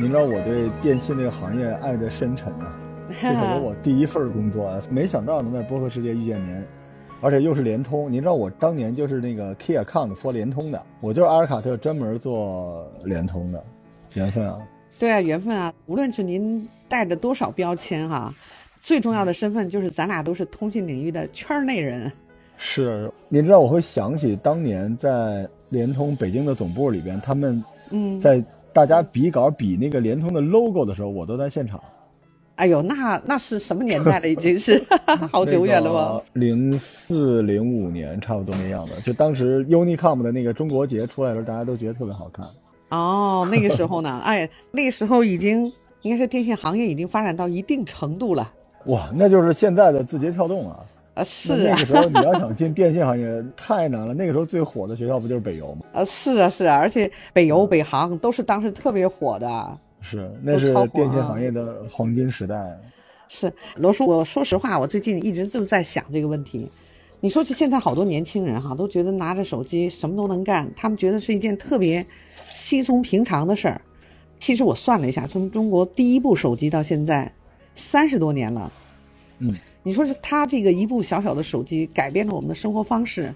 您知道我对电信这个行业爱的深沉啊，这可是我第一份工作啊，没想到能在播客世界遇见您，而且又是联通。您知道我当年就是那个 Key Account for 联通的，我就是阿尔卡特专门做联通的，缘分啊。对啊，缘分啊！无论是您带着多少标签哈，最重要的身份就是咱俩都是通信领域的圈内人。是，您知道我会想起当年在联通北京的总部里边，他们嗯，在大家比稿比那个联通的 logo 的时候，我都在现场。哎呦，那那是什么年代了？已经是 好久远了吧？零四零五年差不多那样的，就当时 Unicom 的那个中国结出来的时候，大家都觉得特别好看。哦，那个时候呢，哎，那个时候已经应该是电信行业已经发展到一定程度了。哇，那就是现在的字节跳动啊！啊，是那个时候你要想进电信行业太难了。那个时候最火的学校不就是北邮吗？啊，是啊，是啊，而且北邮、北航都是当时特别火的。是，那是电信行业的黄金时代。是罗叔，我说实话，我最近一直就在想这个问题。你说，这现在好多年轻人哈，都觉得拿着手机什么都能干，他们觉得是一件特别稀松平常的事儿。其实我算了一下，从中国第一部手机到现在三十多年了。嗯，你说是他这个一部小小的手机改变了我们的生活方式，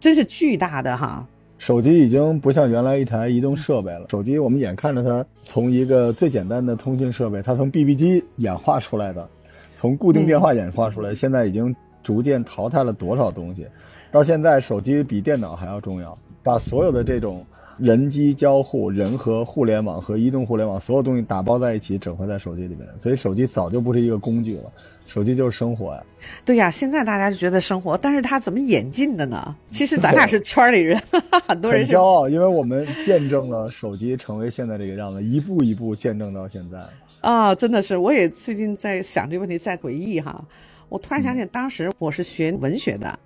真是巨大的哈。手机已经不像原来一台移动设备了。手机我们眼看着它从一个最简单的通讯设备，它从 BB 机演化出来的，从固定电话演化出来，现在已经逐渐淘汰了多少东西。到现在，手机比电脑还要重要，把所有的这种人机交互、人和互联网和移动互联网所有东西打包在一起，整合在手机里面。所以，手机早就不是一个工具了，手机就是生活呀。对呀，现在大家就觉得生活，但是它怎么演进的呢？其实咱俩是圈里人，很多人很骄傲，因为我们见证了手机成为现在这个样子，一步一步见证到现在。啊，真的是，我也最近在想这个问题，在回忆哈。我突然想起，当时我是学文学的，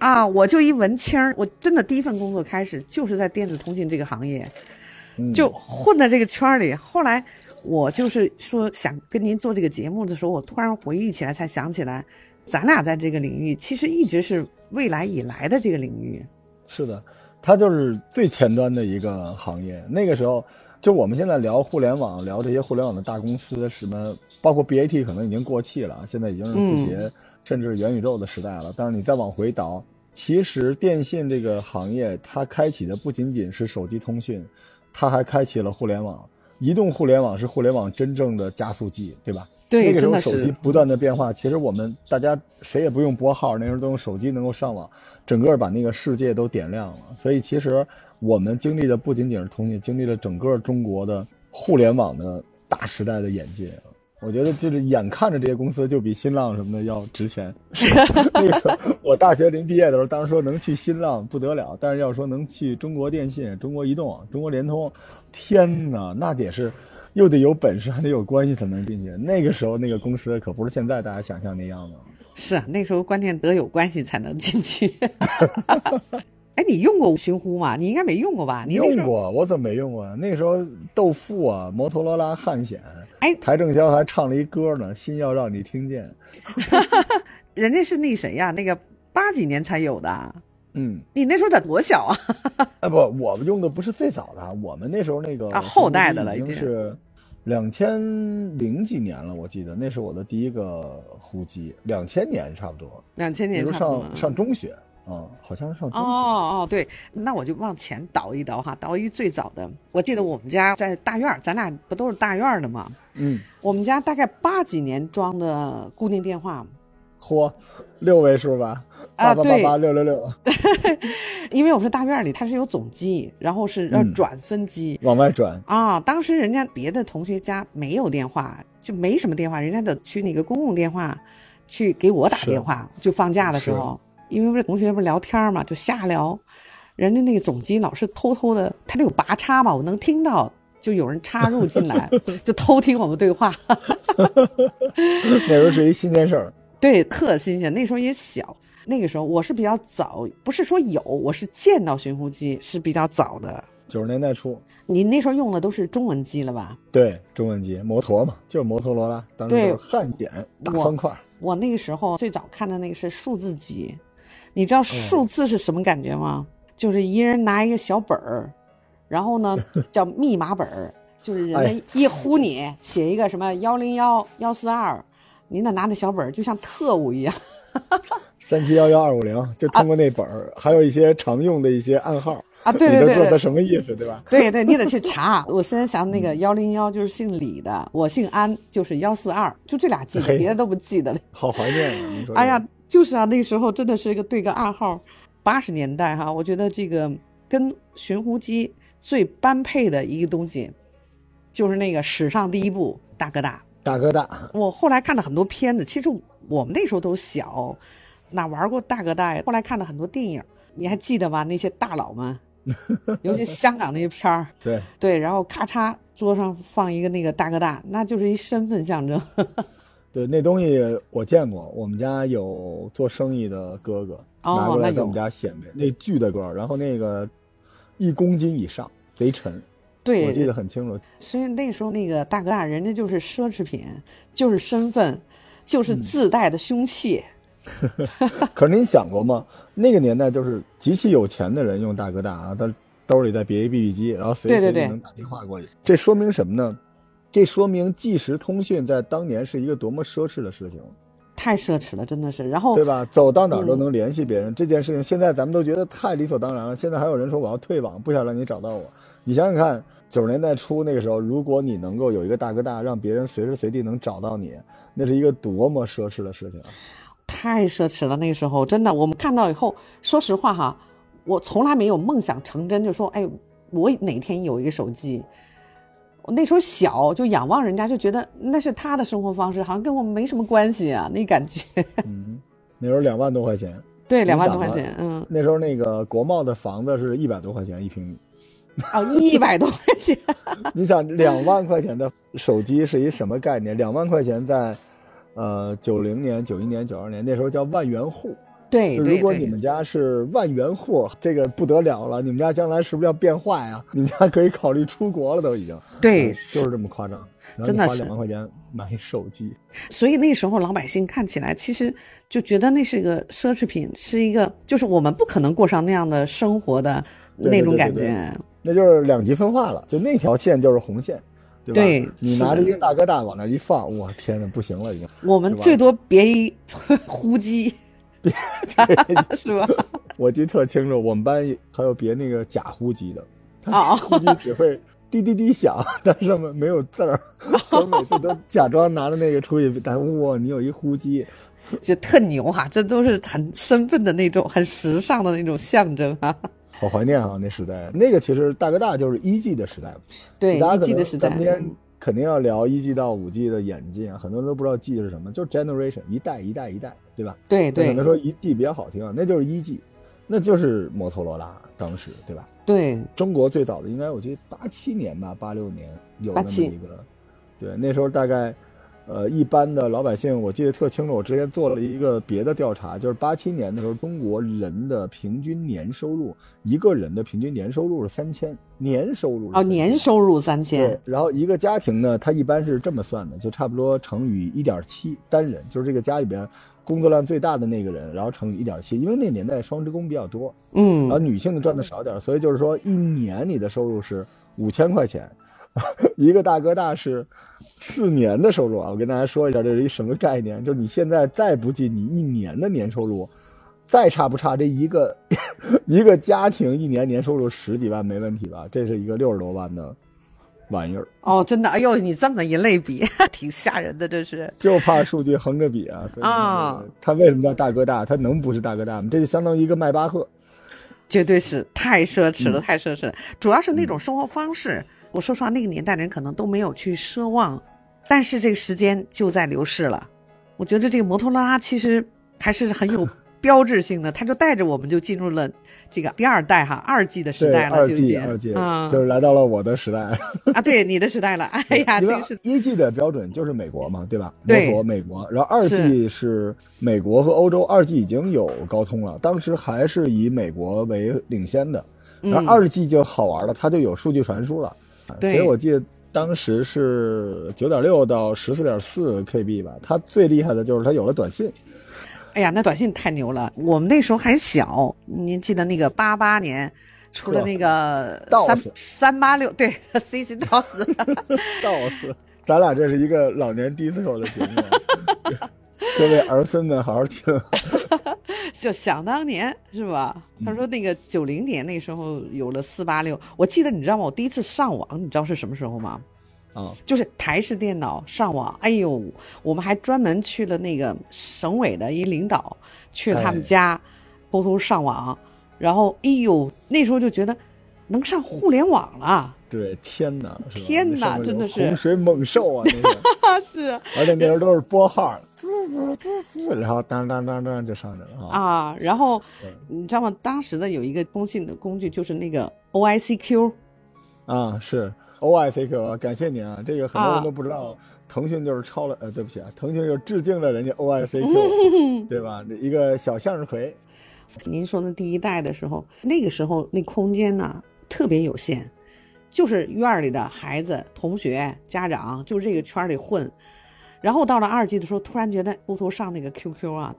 啊，我就一文青儿，我真的第一份工作开始就是在电子通信这个行业，就混在这个圈里。后来我就是说想跟您做这个节目的时候，我突然回忆起来，才想起来，咱俩在这个领域其实一直是未来以来的这个领域。是的，它就是最前端的一个行业。那个时候，就我们现在聊互联网，聊这些互联网的大公司，什么包括 BAT 可能已经过气了，现在已经是字节。甚至元宇宙的时代了，但是你再往回倒，其实电信这个行业它开启的不仅仅是手机通讯，它还开启了互联网。移动互联网是互联网真正的加速剂，对吧？对，那个时候手机不断的变化，其实我们大家谁也不用拨号，那时候都用手机能够上网，整个把那个世界都点亮了。所以其实我们经历的不仅仅是通讯，经历了整个中国的互联网的大时代的演进。我觉得就是眼看着这些公司就比新浪什么的要值钱。那个我大学临毕业的时候，当时说能去新浪不得了，但是要说能去中国电信、中国移动、中国联通，天哪，那得是又得有本事，还得有关系才能进去。那个时候那个公司可不是现在大家想象那样的。是啊，那时候关键得有关系才能进去。哎，你用过寻呼吗？你应该没用过吧？你用过，我怎么没用过？那时候豆腐啊，摩托罗拉、汉显。哎，邰正宵还唱了一歌呢，《心要让你听见》。人家是那谁呀？那个八几年才有的。嗯，你那时候得多小啊？啊 不，我们用的不是最早的，我们那时候那个啊后代的了，已经是两千零几年了，我记得那是我的第一个呼机，两千年差不多。两千年差不多。上上中学。嗯，好像是上中学哦哦，对，那我就往前倒一倒哈，倒一最早的。我记得我们家在大院咱俩不都是大院的吗？嗯，我们家大概八几年装的固定电话，嚯，六位数吧？啊，八八八八六六六。因为我是大院里，它是有总机，然后是要转分机，往外转啊。当时人家别的同学家没有电话，就没什么电话，人家得去那个公共电话去给我打电话，就放假的时候。因为不是同学不是聊天嘛，就瞎聊，人家那个总机老是偷偷的，他那有拔插嘛，我能听到，就有人插入进来，就偷听我们对话。那时候是一新鲜事儿，对，特新鲜。那时候也小，那个时候我是比较早，不是说有，我是见到寻呼机是比较早的，九十年代初。你那时候用的都是中文机了吧？对，中文机，摩托嘛，就是摩托罗拉，当时汉显大方块。我那个时候最早看的那个是数字机。你知道数字是什么感觉吗？就是一人拿一个小本儿，然后呢 叫密码本儿，就是人哎家一呼你，写一个什么幺零幺幺四二，您得拿那小本儿，就像特务一样。三七幺幺二五零，就通过那本儿，还有一些常用的一些暗号啊对对你都对对知道它什么意思，对吧？对对，你得去查。我现在想那个幺零幺就是姓李的，我姓安就是幺四二，就这俩记得，别的都不记得了。好怀念啊！你说，哎呀，，就是啊，那时候真的是一个对个暗号。八十年代哈，我觉得这个跟寻呼机最般配的一个东西，就是那个史上第一部大哥大。大哥大，我后来看了很多片子，其实我们那时候都小，哪玩过大哥大呀？后来看了很多电影，你还记得吗？那些大佬们，尤其 香港那些片儿，对，对，然后咔嚓桌上放一个那个大哥大，那就是一身份象征。对，那东西我见过，我们家有做生意的哥哥、哦拿过来那有在我们家显摆，那巨大个儿，然后那个一公斤以上，贼沉，对，我记得很清楚。所以那时候那个大哥大，人家就是奢侈品，就是身份，就是嗯自带的凶器。可是您想过吗？那个年代就是极其有钱的人用大哥大啊，他兜里再别一 BB 机，然后随时随地能打电话过去。这说明什么呢？这说明即时通讯在当年是一个多么奢侈的事情，太奢侈了，真的是。然后对吧？走到哪儿都嗯能联系别人，这件事情现在咱们都觉得太理所当然了。现在还有人说我要退网，不想让你找到我。你想想看，九十年代初那个时候，如果你能够有一个大哥大，让别人随时随地能找到你，那是一个多么奢侈的事情啊！太奢侈了，那个时候真的，我们看到以后，说实话哈，我从来没有梦想成真，就说哎，我哪天有一个手机。我那时候小，就仰望人家，就觉得那是他的生活方式，好像跟我们没什么关系啊，那感觉。嗯，那时候两万多块钱，对，两万多块钱，嗯，那时候那个国贸的房子是一百多块钱一平米。哦，一百多块钱，你想，两万块钱的手机是一什么概念？两万块钱在，呃，九零年、九一年、九二年那时候叫万元户。对如果你，们家是万元户，这个不得了了，你们家将来是不是要变坏啊？你们家可以考虑出国了，都已经。对嗯就是这么夸张。真的是花两万块钱买一手机，所以那时候老百姓看起来其实就觉得那是一个奢侈品，是一个就是我们不可能过上那样的生活的那种对对对感觉。那就是两极分化了，就那条线就是红线，对吧？对你拿着一个大哥大往那一放，我天呐，不行了已经。我们最多别一 呼机，是吧？我记得特清楚，我们班还有别那个假呼机的，啊、呼机只会滴滴滴响，但上面没有字儿。我每次都假装拿着那个出去，但哇，你有一呼机，就特牛哈，这都是很身份的那种，很时尚的那种象征哈。好怀念啊那时代。那个其实大哥大就是一 G 的时代，对，一 G 的时代肯定要聊一 G 到五 G 的演进啊，很多人都不知道 G 是什么，就是 generation 一代一代一代，对吧？对对可能说一 G 比较好听啊，那就是一 G，那就是摩托罗拉当时，对吧？对，中国最早的应该我记得八七年吧，八六年有那么一个，对，那时候大概，呃，一般的老百姓我记得特清楚，我之前做了一个别的调查，就是八七年的时候，中国人的平均年收入，一个人的平均年收入是三千，年收入是哦，3000年收入三对千，，然后一个家庭呢，它一般是这么算的，就差不多乘以一点七单人，就是这个家里边工作量最大的那个人，然后乘以一点七，因为那个年代双职工比较多，嗯。然后嗯，女性的赚的少点，所以就是说一年你的收入是五千块钱，一个大哥大是四年的收入啊！我跟大家说一下，这是一什么概念？就是你现在再不济你一年的年收入，再差不差这一个 一个家庭一年年收入十几万没问题吧？这是一个六十多万的玩意儿，哦，真的，哎呦，你这么一类比，挺吓人的，这是。就怕数据横着比啊！所以啊它为什么叫大哥大？他能不是大哥大吗？这就相当于一个迈巴赫。绝对是太奢侈嗯了，太奢侈了。主要是那种生活方式，我说实话，那个年代的人可能都没有去奢望，但是这个时间就在流逝了。我觉得这个摩托罗拉其实还是很有 标志性的，它就带着我们就进入了这个第二代哈二 G 的时，代了，二就已 G 经二 G 啊就是来到了我的时代。啊，对你的时代了。哎呀，因为这个是一 G 的标准就是美国嘛，对吧？对摩托美国，然后二 G 是美国和欧洲，二 G 已经有高通了，当时还是以美国为领先的。然后嗯二 G 就好玩了，它就有数据传输了，啊所对以我记得当时是九点六到十四点四 KB 吧。它最厉害的就是它有了短信，哎呀，那短信太牛了！我们那时候还小，您记得那个八八年，出了那个三三八六，对，CC DOS，道士，咱俩这是一个老年 disco 的节目，各位儿孙们好好听。就想当年是吧？他说那个九零年那时候有了四八六，我记得你知道吗？我第一次上网，你知道是什么时候吗？啊，就是台式电脑上网，哎呦，我们还专门去了那个省委的一领导去了他们哎家，偷偷上网，然后哎呦，那时候就觉得能上互联网了，对，天哪，是吧天哪那上面有真的是洪水猛兽啊，那个，啊是而且那时候都是拨号，然后当当当当就上去了啊。啊，然后你知道吗？当时的有一个通信的工具就是那个 OICQ，啊，是 O I C Q 啊，感谢您啊，这个很多啊人都不知道，腾讯就是抄了，呃，对不起啊，腾讯就是致敬了人家 O I C Q，对吧？一个小向日葵，您说那第一代的时候，那个时候那空间呢特别有限，就是院儿里的孩子、同学、家长，就这个圈儿里混。然后到了二级的时候，突然觉得偷偷上那个 QQ 啊，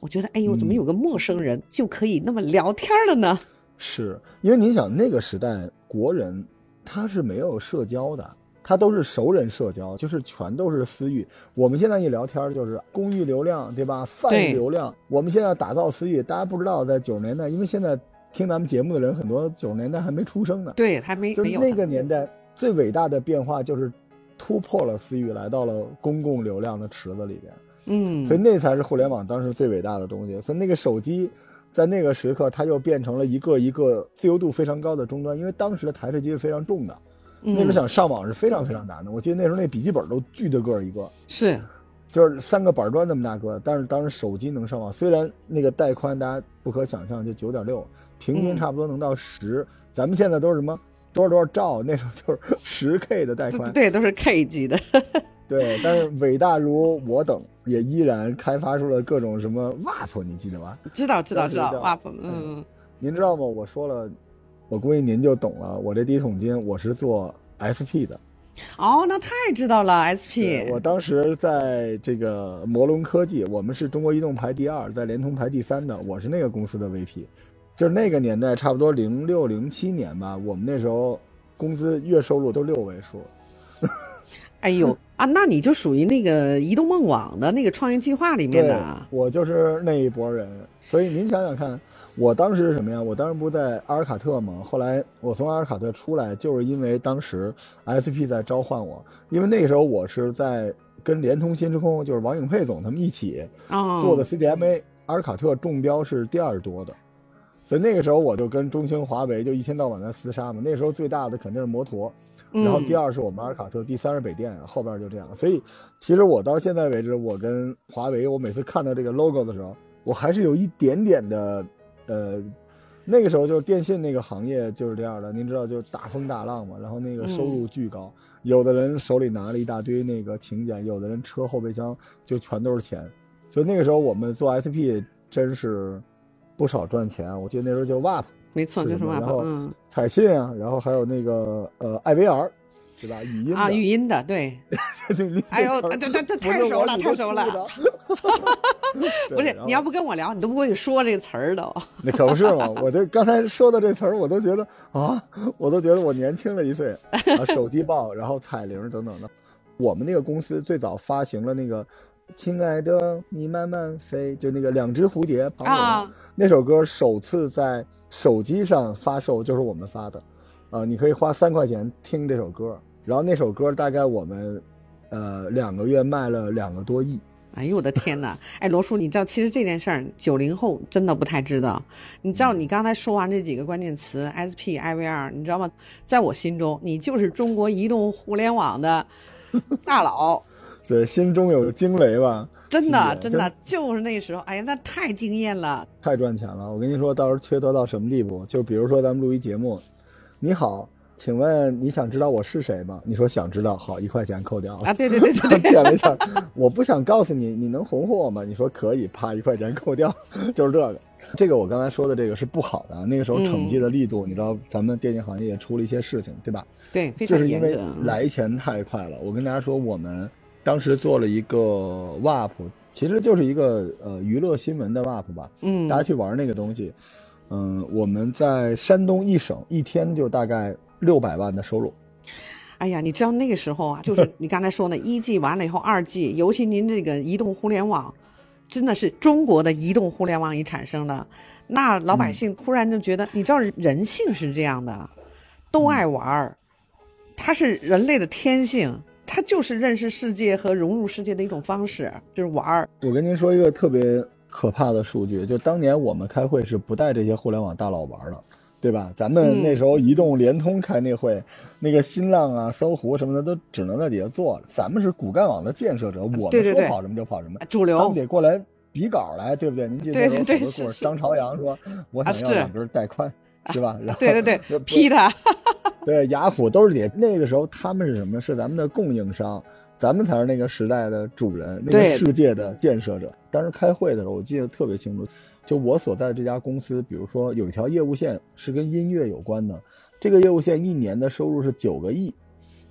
我觉得哎呦，怎么有个陌生人就可以那么聊天了呢？是因为你想那个时代国人他是没有社交的，他都是熟人社交，就是全都是私域。我们现在一聊天就是公域流量，对吧？泛对流量。我们现在打造私域，大家不知道，在九十年代，因为现在听咱们节目的人很多九十年代还没出生呢，对，还没就是那个年代最伟大的变化就是突破了私域，来到了公共流量的池子里边。嗯所以那才是互联网当时最伟大的东西。所以那个手机，在那个时刻，它又变成了一个一个自由度非常高的终端，因为当时的台式机是非常重的，那时候嗯想上网是非常非常难的。我记得那时候那笔记本都巨大个儿一个，是就是三个板砖那么大个，但是当时手机能上网，虽然那个带宽大家不可想象，就九点六，平均嗯差不多能到十、咱们现在都是什么多少多少兆，那时候就是十 K 的带宽。对，都是 K 级的。对，但是伟大如我等，也依然开发出了各种什么 WAP，你记得吧？知道知道知道知道，WAP，嗯，您知道吗？我说了，我估计您就懂了。我这第一桶金，我是做 SP 的。哦，那太知道了，SP，我当时在这个摩龙科技，我们是中国移动排第二，在联通排第三的，我是那个公司的 VP。就是那个年代，差不多零六零七年吧，我们那时候工资月收入都六位数。哎呦啊，那你就属于那个移动梦网的那个创业计划里面对的，，我就是那一波人。所以您想想看，我当时是什么呀？我当时不是在阿尔卡特吗？后来我从阿尔卡特出来，就是因为当时 SP 在召唤我，因为那个时候我是在跟联通新时空，就是王颖佩总他们一起哦，做的 CDMA，、阿尔卡特中标是第二多的。所以那个时候我就跟中兴、华为就一天到晚在厮杀嘛。那时候最大的肯定是摩托，嗯，然后第二是我们阿尔卡特，第三是北电，后边就这样。所以其实我到现在为止，我跟华为，我每次看到这个 logo 的时候，我还是有一点点的，呃，那个时候就是电信那个行业就是这样的，您知道就是大风大浪嘛，然后那个收入巨高，有的人手里拿了一大堆那个请柬，有的人车后备箱就全都是钱，所以那个时候我们做 SP 真是不少赚钱。我记得那时候叫 WAP。没错，就是 WAP，然后嗯彩信啊，然后还有那个呃 IVR，对吧？语音啊，语音的，对，哎呦，这这这太熟了，太熟了 不是你要不跟我聊，你都不会说这个词儿都。那可不是嘛！我就刚才说的这词儿，我都觉得啊，我都觉得我年轻了一岁啊！手机报，然后彩铃等等的。我们那个公司最早发行了那个“亲爱的，你慢慢飞”，就那个两只蝴蝶庞龙、啊那首歌，首次在手机上发售，就是我们发的。啊，你可以花三块钱听这首歌，然后那首歌大概我们呃两个月卖了两个多亿。哎呦我的天哪！哎，罗叔，你知道其实这件事儿九零后真的不太知道。你知道你刚才说完这几个关键词 SP、IVR，你知道吗？在我心中，你就是中国移动互联网的大佬，对，心中有惊雷吧？真的真的就是那时候，哎呀，那太惊艳了。太赚钱了！我跟你说，到时候缺德到什么地步？就比如说咱们录一节目，你好，请问你想知道我是谁吗？你说想知道，好，一块钱扣掉。啊，对对对对对，点了 一下，我不想告诉你，你能红火我吗？你说可以，啪，一块钱扣掉，就是这个。这个我刚才说的这个是不好的啊，那个时候惩戒的力度，你知道，咱们电竞行业也出了一些事情，对吧？对，非就是因为。来钱太快了。我跟大家说，我们当时做了一个 WAP，其实就是一个呃娱乐新闻的 WAP 吧。嗯大家去玩那个东西，嗯，我们在山东一省一天就大概六百万的收入。哎呀，你知道那个时候啊，就是你刚才说的，一 G 完了以后，二 G，尤其您这个移动互联网，真的是中国的移动互联网一产生了，那老百姓突然就觉得，你知道人性是这样的，都爱玩儿，它是人类的天性，它就是认识世界和融入世界的一种方式，就是玩儿。我跟您说一个特别可怕的数据，就当年我们开会是不带这些互联网大佬玩的。对吧？咱们那时候移动、联通开那会，那个新浪啊、搜狐什么的都只能在底下坐着。咱们是骨干网的建设者，我们说跑什么就跑什么，主流他们得过来比稿来，对不对？您记得有很多故事，张朝阳说：“我想要两根带宽，是吧？” 然后对对对，批他。对，雅虎都是底下。那个时候他们是什么？是咱们的供应商，咱们才是那个时代的主人，那个世界的建设者。当时开会的时候，我记得特别清楚。就我所在的这家公司，比如说有一条业务线是跟音乐有关的，这个业务线一年的收入是九个亿，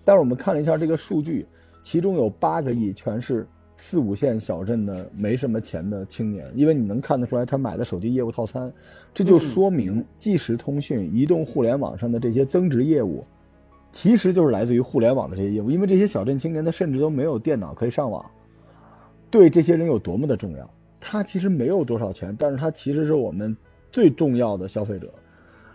但是我们看了一下这个数据，其中有八个亿全是四五线小镇的没什么钱的青年，因为你能看得出来他买的手机业务套餐，这就说明即时通讯、移动互联网上的这些增值业务，其实就是来自于互联网的这些业务，因为这些小镇青年他甚至都没有电脑可以上网，对这些人有多么的重要。他其实没有多少钱，但是他其实是我们最重要的消费者。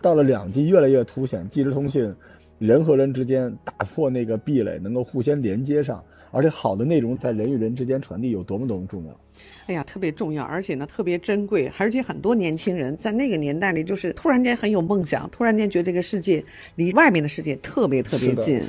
到了两 G，越来越凸显即时通讯，人和人之间打破那个壁垒，能够互相连接上，而且好的内容在人与人之间传递有多么多么重要。哎呀，特别重要，而且呢特别珍贵，而且很多年轻人在那个年代里，就是突然间很有梦想，突然间觉得这个世界离外面的世界特别特别近。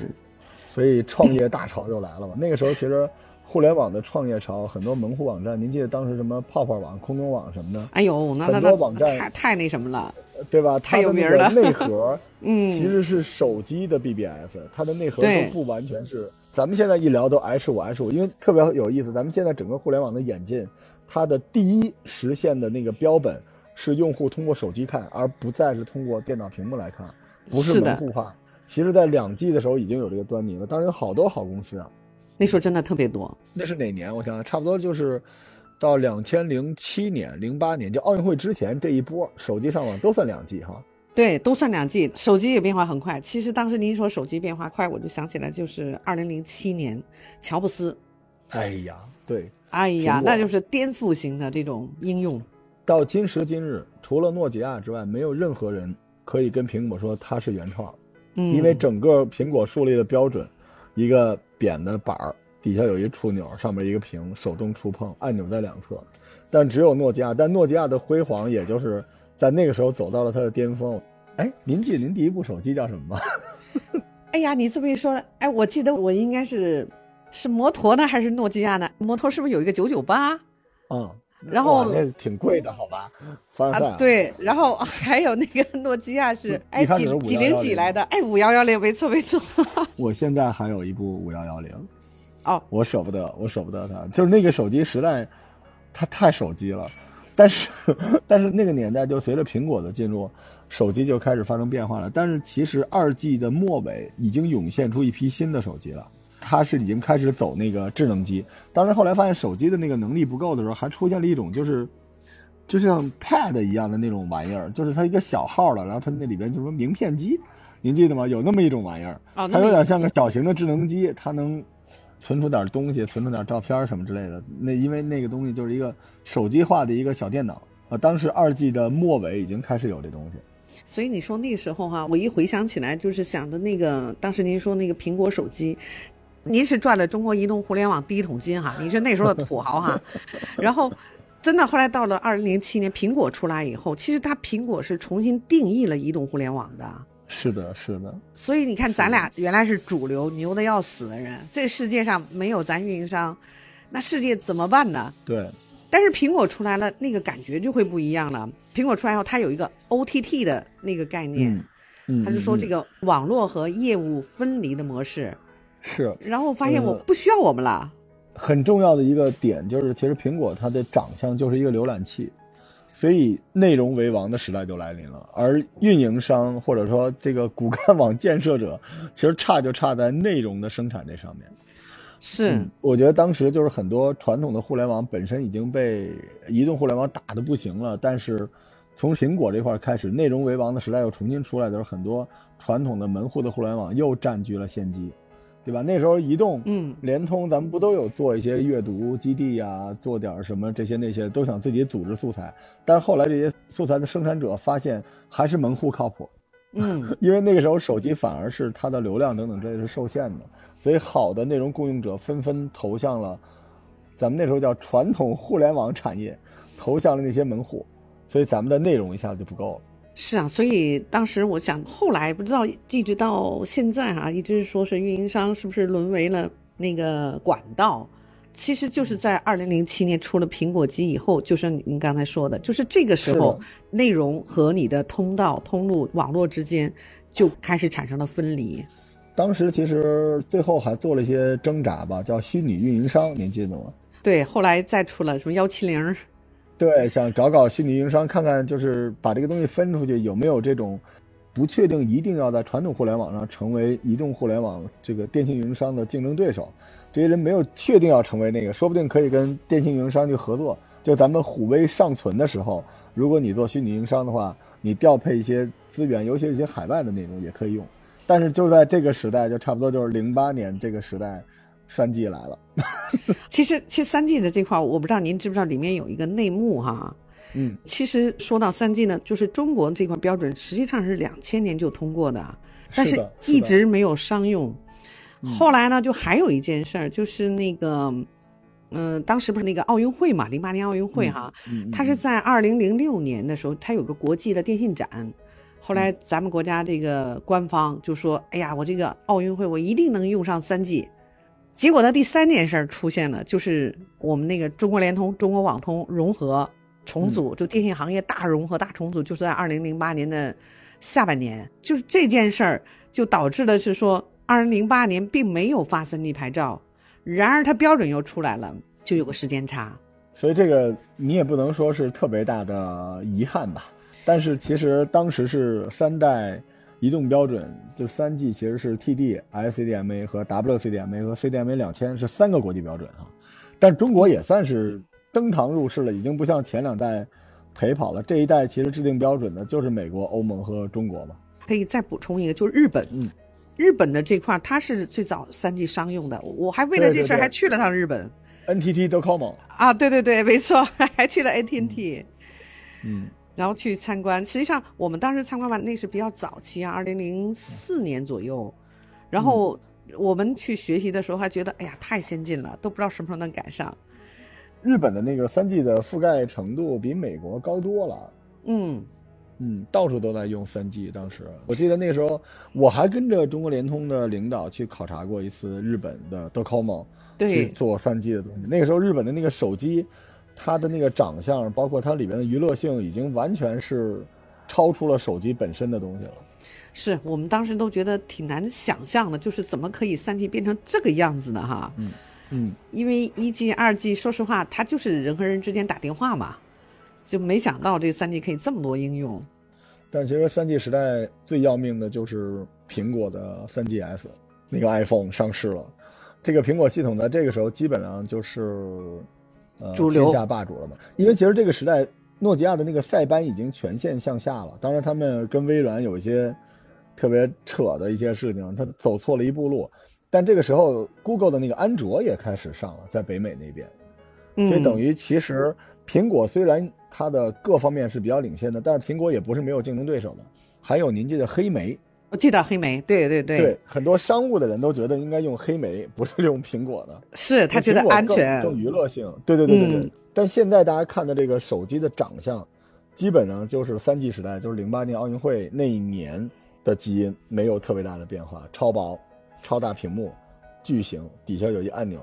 所以创业大潮就来了嘛。那个时候其实。互联网的创业潮，很多门户网站，您记得当时什么泡泡网、空中网什么的？哎呦，那很多网站太太那什么了，对吧？太有名了。内核，嗯，其实是手机的 BBS，它的内核都不完全是。咱们现在一聊都 H 五 H 五，因为特别有意思。咱们现在整个互联网的演进，它的第一实现的那个标本是用户通过手机看，而不再是通过电脑屏幕来看，不是门户化。其实，在两 G 的时候已经有这个端倪了，当然有好多好公司啊。那时候真的特别多。那是哪年？我想想，差不多就是到两千零七年、零八年，就奥运会之前这一波，手机上网都算两 G 哈。对，都算两 G。手机也变化很快。其实当时您说手机变化快，我就想起来就是二零零七年，乔布斯。哎呀，对。哎呀，那就是颠覆型的这种应用。到今时今日，除了诺基亚之外，没有任何人可以跟苹果说它是原创，因为整个苹果树立的标准，一个。扁的板儿底下有一触钮，上面一个屏，手动触碰，按钮在两侧。但只有诺基亚，但诺基亚的辉煌也就是在那个时候走到了它的巅峰。哎，您记得您第一部手机叫什么吗？哎呀，你这么一说，哎，我记得我应该是是摩托呢，还是诺基亚呢？摩托是不是有一个九九八？嗯，然后那挺贵的，好吧？凡尔赛。对，然后 还有那个诺基亚是哎几几零几来的？哎，五幺幺零，没错没错。我现在还有一部五幺幺零，哦，我舍不得，我舍不得它。就是那个手机实在，它太手机了。但是，但是那个年代就随着苹果的进入，手机就开始发生变化了。但是其实二 G 的末尾已经涌现出一批新的手机了，它是已经开始走那个智能机。当然后来发现手机的那个能力不够的时候，还出现了一种就是，就像 Pad 一样的那种玩意儿，就是它一个小号的，然后它那里边就什么名片机。您记得吗？有那么一种玩意儿，它有点像个小型的智能机，它能存储点东西，存储点照片什么之类的。那因为那个东西就是一个手机化的一个小电脑啊。当时二 G 的末尾已经开始有这东西，所以你说那时候哈，我一回想起来，就是想的那个当时您说那个苹果手机，您是赚了中国移动互联网第一桶金哈，你是那时候的土豪哈。然后真的后来到了二零零七年，苹果出来以后，其实它苹果是重新定义了移动互联网的。是的，是的。所以你看，咱俩原来是主流牛的要死的人，这世界上没有咱运营商，那世界怎么办呢？对。但是苹果出来了，那个感觉就会不一样了。苹果出来后，它有一个 OTT 的那个概念，嗯，它是说这个网络和业务分离的模式。是。然后发现我不需要我们了。很重要的一个点就是，其实苹果它的长相就是一个浏览器。所以内容为王的时代就来临了，而运营商或者说这个骨干网建设者，其实差就差在内容的生产这上面。是，我觉得当时就是很多传统的互联网本身已经被移动互联网打的不行了，但是从苹果这块开始，内容为王的时代又重新出来的时候，很多传统的门户的互联网又占据了先机，对吧？那时候移动、嗯，联通，咱们不都有做一些阅读基地呀，做点什么这些那些，都想自己组织素材。但是后来这些素材的生产者发现，还是门户靠谱。嗯，因为那个时候手机反而是它的流量等等这些是受限的，所以好的内容供应者纷纷投向了咱们那时候叫传统互联网产业，投向了那些门户，所以咱们的内容一下子就不够了。是啊，所以当时我想，后来不知道一直到现在哈、一直说是运营商是不是沦为了那个管道？其实就是在二零零七年出了苹果机以后，就是您刚才说的，就是这个时候内容和你的通道、通路、网络之间就开始产生了分离。当时其实最后还做了一些挣扎吧，叫虚拟运营商，您记得吗？对，后来再出了什么幺七零，对，想搞搞虚拟运营商，看看就是把这个东西分出去有没有这种不确定一定要在传统互联网上成为移动互联网这个电信运营商的竞争对手。这些人没有确定要成为那个，说不定可以跟电信运营商去合作。就咱们虎威尚存的时候，如果你做虚拟运营商的话，你调配一些资源，尤其是一些海外的内容也可以用。但是就在这个时代，就差不多就是零八年这个时代，三 G 来了。其实其实三 G 的这块，我不知道您知不知道，里面有一个内幕哈。嗯，其实说到三 G 呢，就是中国这块标准实际上是两千年就通过的，但是一直没有商用。后来呢，就还有一件事儿，就是那个，嗯、当时不是那个奥运会嘛，零八年奥运会哈，嗯它是在二零零六年的时候，它有个国际的电信展。后来咱们国家这个官方就说：“哎呀，我这个奥运会我一定能用上三 G。”结果呢，第三件事儿出现了，就是我们那个中国联通、中国网通融合重组，就电信行业大融合、大重组，就是在二零零八年的下半年。就是这件事儿，就导致的是说，二零零八年并没有发三 G 牌照，然而它标准又出来了，就有个时间差。所以这个你也不能说是特别大的遗憾吧。但是其实当时是三代移动标准，就三 G 其实是 TD、SCDMA 和 WCDMA 和 CDMA 两千是三个国际标准啊。但中国也算是登堂入室了，已经不像前两代陪跑了。这一代其实制定标准的就是美国、欧盟和中国嘛。可以再补充一个，就是日本，嗯日本的这块儿它是最早三 G 商用的，我还为了这事还去了趟日本 NTT Docomo，啊，对对对，没错，还去了 NTT 嗯，然后去参观。实际上我们当时参观完那是比较早期啊，二零零四年左右，然后我们去学习的时候还觉得，哎呀，太先进了，都不知道什么时候能赶上。日本的那个三 G 的覆盖程度比美国高多了。嗯，嗯，到处都在用三 G。当时我记得那时候，我还跟着中国联通的领导去考察过一次日本的 Docomo，去对，做三 G 的东西。那个时候日本的那个手机，它的那个长相，包括它里面的娱乐性，已经完全是超出了手机本身的东西了。是我们当时都觉得挺难想象的，就是怎么可以三 G 变成这个样子呢？哈，嗯嗯，因为一 G、二 G，说实话，它就是人和人之间打电话嘛，就没想到这三 G 可以这么多应用。但其实三 G 时代最要命的就是苹果的三 GS，那个 iPhone 上市了，这个苹果系统在这个时候基本上就是呃主流天下霸主了嘛。因为其实这个时代，诺基亚的那个塞班已经全线向下了。当然，他们跟微软有一些特别扯的一些事情，他走错了一步路。但这个时候，Google 的那个安卓也开始上了，在北美那边。嗯，所以等于其实苹果虽然它的各方面是比较领先的，但是苹果也不是没有竞争对手的。还有您记得黑莓，我记得黑莓，对对对，对很多商务的人都觉得应该用黑莓，不是用苹果的。是他觉得安全。更娱乐性。对对对对对。嗯但现在大家看的这个手机的长相，基本上就是三 G 时代，就是零八年奥运会那一年的基因，没有特别大的变化，超薄、超大屏幕、巨型，底下有一按钮，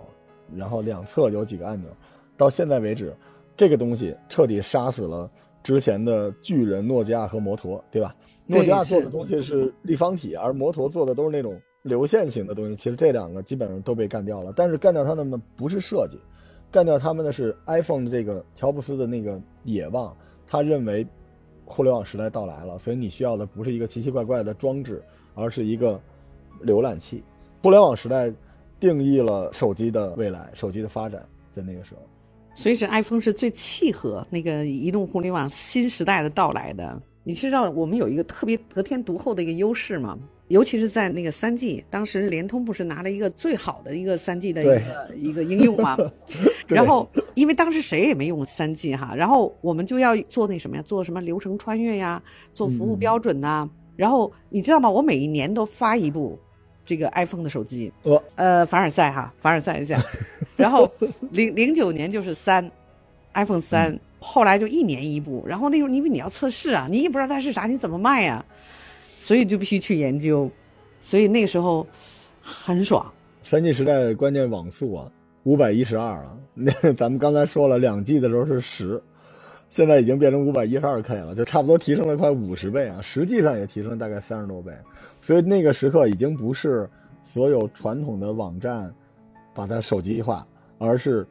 然后两侧有几个按钮。到现在为止，这个东西彻底杀死了之前的巨人诺基亚和摩托，对吧？诺基亚做的东西是立方体，而摩托做的都是那种流线型的东西。其实这两个基本上都被干掉了，但是干掉他们的不是设计，干掉他们的是 iPhone 的这个乔布斯的那个野望，他认为互联网时代到来了，所以你需要的不是一个奇奇怪怪的装置，而是一个浏览器。互联网时代定义了手机的未来，手机的发展，在那个时候。所以是 iPhone 是最契合那个移动互联网新时代的到来的。你知道我们有一个特别得天独厚的一个优势吗？尤其是在那个三 G，当时联通不是拿了一个最好的一个三 G 的一个一个应用吗？然后因为当时谁也没用三 G 哈，然后我们就要做那什么呀，做什么流程穿越呀，做服务标准呐。然后你知道吗？我每一年都发一部这个 iPhone 的手机，呃呃，凡尔赛哈，凡尔赛一下。然后零零九年就是三，iPhone 三，后来就一年一部。然后那时候因为你要测试啊，你也不知道它是啥，你怎么卖呀？所以就必须去研究，所以那个时候很爽。三 G 时代关键网速啊，五百一十二啊。那咱们刚才说了，两 G 的时候是十，现在已经变成五百一十二 K 了，就差不多提升了快五十倍啊。实际上也提升了大概三十多倍。所以那个时刻已经不是所有传统的网站把它手机化，而是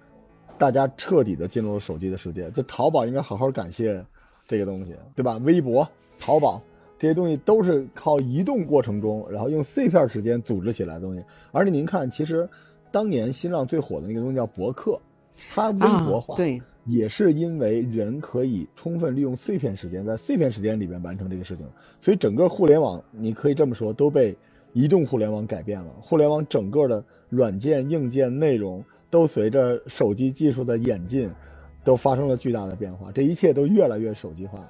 大家彻底的进入了手机的世界。就淘宝应该好好感谢这个东西，对吧？微博、淘宝。这些东西都是靠移动过程中，然后用碎片时间组织起来的东西。而且您看，其实当年新浪最火的那个东西叫博客，它微博化，对，也是因为人可以充分利用碎片时间，在碎片时间里边完成这个事情。所以整个互联网，你可以这么说，都被移动互联网改变了。互联网整个的软件、硬件、内容都随着手机技术的演进，都发生了巨大的变化。这一切都越来越手机化了。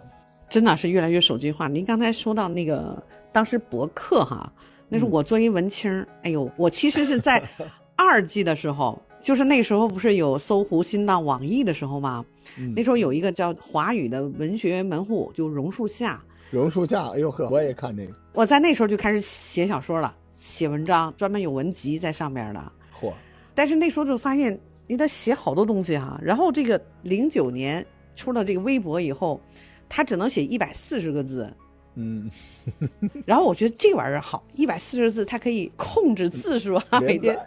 真的是越来越手机化。您刚才说到那个当时博客哈，那是我作为文青，哎呦，我其实是在 二 G 的时候，就是那时候不是有搜狐、新浪、网易的时候吗？那时候有一个叫华语的文学门户，就榕树下。榕树下，哎呦呵，我也看那个。我在那时候就开始写小说了，写文章，专门有文集在上面的。嚯！但是那时候就发现你得写好多东西哈。然后这个零九年出了这个微博以后。他只能写一百四十个字，嗯，然后我觉得这玩意儿好，一百四十字，它可以控制字数啊，每天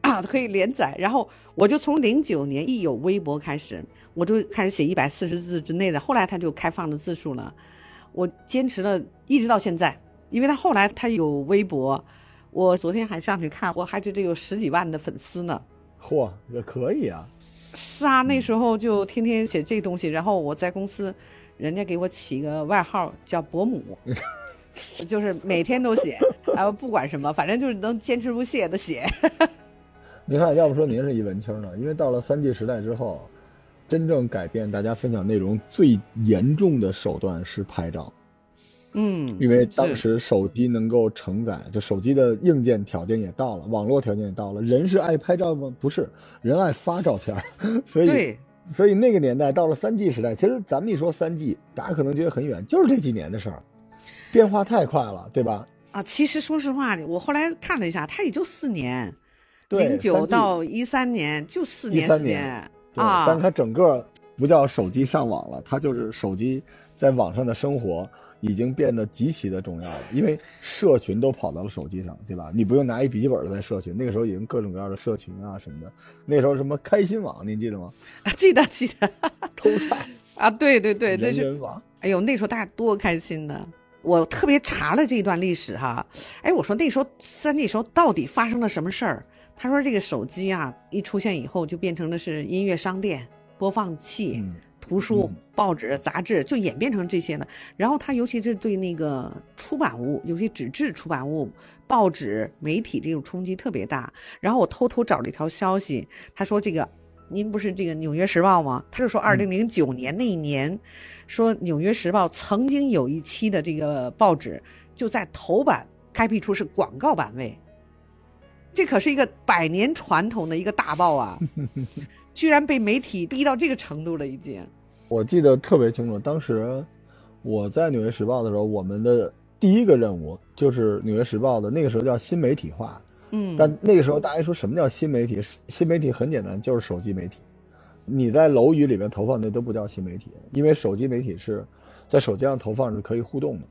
啊可以连载。然后我就从零九年一有微博开始，我就开始写一百四十字之内的。后来他就开放了字数了，我坚持了一直到现在。因为他后来他有微博，我昨天还上去看，我还觉得有十几万的粉丝呢。嚯，也可以啊！是啊，那时候就天天写这东西，然后我在公司。人家给我起个外号叫伯母，就是每天都写，然后不管什么，反正就是能坚持不懈的写。您看，要不说您是一文青呢，因为到了三 G 时代之后，真正改变大家分享内容最严重的手段是拍照。嗯，因为当时手机能够承载，就手机的硬件条件也到了，网络条件也到了，人是爱拍照吗？不是，人爱发照片，所以。所以那个年代到了三 G 时代，其实咱们一说三 G，大家可能觉得很远，就是这几年的事儿，变化太快了，对吧？啊，其实说实话，我后来看了一下，它也就四年，零九到一三年就四年时间啊。但是它整个不叫手机上网了，它就是手机在网上的生活。已经变得极其的重要了，因为社群都跑到了手机上，对吧？你不用拿一笔记本在社群，那个时候已经各种各样的社群啊什么的。那时候什么开心网，您记得吗？啊，记得记得。偷 菜啊，对对对，那是。网。哎呦，那时候大家多开心呢！我特别查了这一段历史哈。哎，我说那时候三那时候到底发生了什么事儿？他说这个手机啊一出现以后就变成了是音乐商店、播放器。图书、报纸、杂志就演变成这些了。然后他尤其是对那个出版物，尤其纸质出版物、报纸、媒体这种冲击特别大。然后我偷偷找了一条消息，他说：“这个您不是这个《纽约时报》吗？”他就说，二零零九年那一年，说《纽约时报》曾经有一期的这个报纸就在头版开辟出是广告版位，这可是一个百年传统的一个大报啊，居然被媒体逼到这个程度了，已经。我记得特别清楚，当时我在《纽约时报》的时候，我们的第一个任务就是《纽约时报》的那个时候叫新媒体化。嗯，但那个时候大家说什么叫新媒体？新媒体很简单，就是手机媒体。你在楼宇里面投放那都不叫新媒体，因为手机媒体是在手机上投放是可以互动的。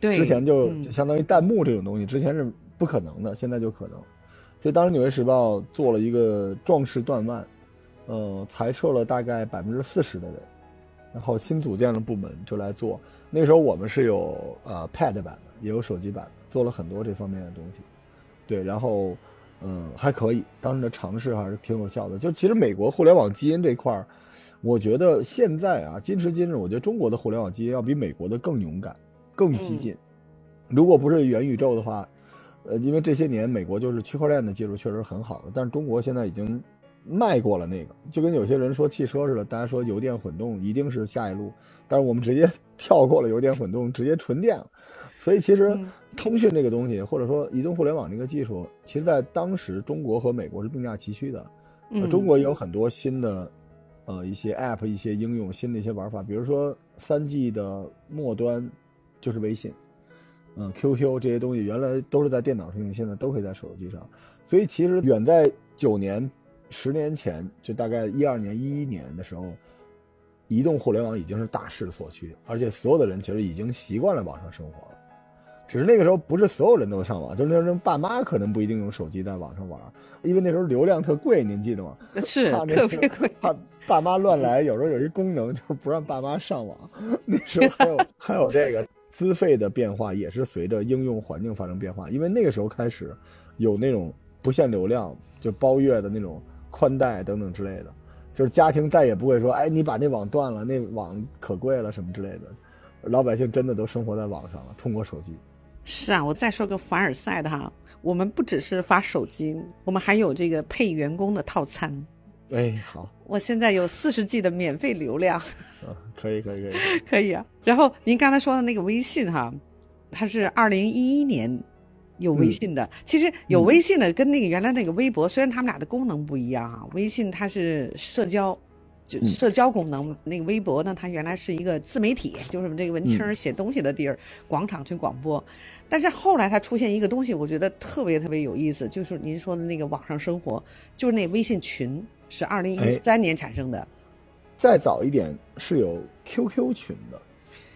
对，之前就相当于弹幕这种东西，之前是不可能的，现在就可能。所以当时《纽约时报》做了一个壮士断腕，呃，裁撤了大概百分之四十的人。然后新组建了部门就来做，那时候我们是有呃 Pad 版的，也有手机版的，做了很多这方面的东西。对，然后嗯，还可以，当时的尝试还是挺有效的。就其实美国互联网基因这块儿，我觉得现在啊，今时今日，我觉得中国的互联网基因要比美国的更勇敢、更激进。如果不是元宇宙的话，呃，因为这些年美国就是区块链的技术确实很好的，但是中国现在已经迈过了那个，就跟有些人说汽车似的，大家说油电混动一定是下一路，但是我们直接 跳过了油电混动，直接纯电了。所以其实通讯这个东西，或者说移动互联网这个技术，其实在当时中国和美国是并驾齐驱的。中国也有很多新的，呃，一些 App、一些应用、新的一些玩法，比如说三 G 的末端就是微信，嗯，QQ 这些东西原来都是在电脑上用，现在都可以在手机上。所以其实远在九年、十年前，就大概一二年、一一年的时候，移动互联网已经是大势所趋，而且所有的人其实已经习惯了网上生活了。只是那个时候不是所有人都上网，就是那时候爸妈可能不一定用手机在网上玩，因为那时候流量特贵，您记得吗？是特别贵，怕爸妈乱来。有时候有一功能就是不让爸妈上网。那时候还有 还有这个资费的变化，也是随着应用环境发生变化。因为那个时候开始有那种不限流量就包月的那种宽带等等之类的，就是家庭再也不会说，哎，你把那网断了，那网可贵了什么之类的。老百姓真的都生活在网上了，通过手机。是啊，我再说个凡尔赛的哈，我们不只是发手机，我们还有这个配员工的套餐。哎，好，我现在有四十 G 的免费流量。啊，可以，可以，可以，可以啊。然后您刚才说的那个微信哈，它是二零一一年有微信的。其实有微信的跟那个原来那个微博，虽然他们俩的功能不一样啊，微信它是社交。就社交功能，那个微博呢？它原来是一个自媒体，就是这个文青写东西的地儿，广场去广播。但是后来它出现一个东西，我觉得特别特别有意思，就是您说的那个网上生活，就是那微信群，是二零一三年产生的。再早一点是有 QQ 群的，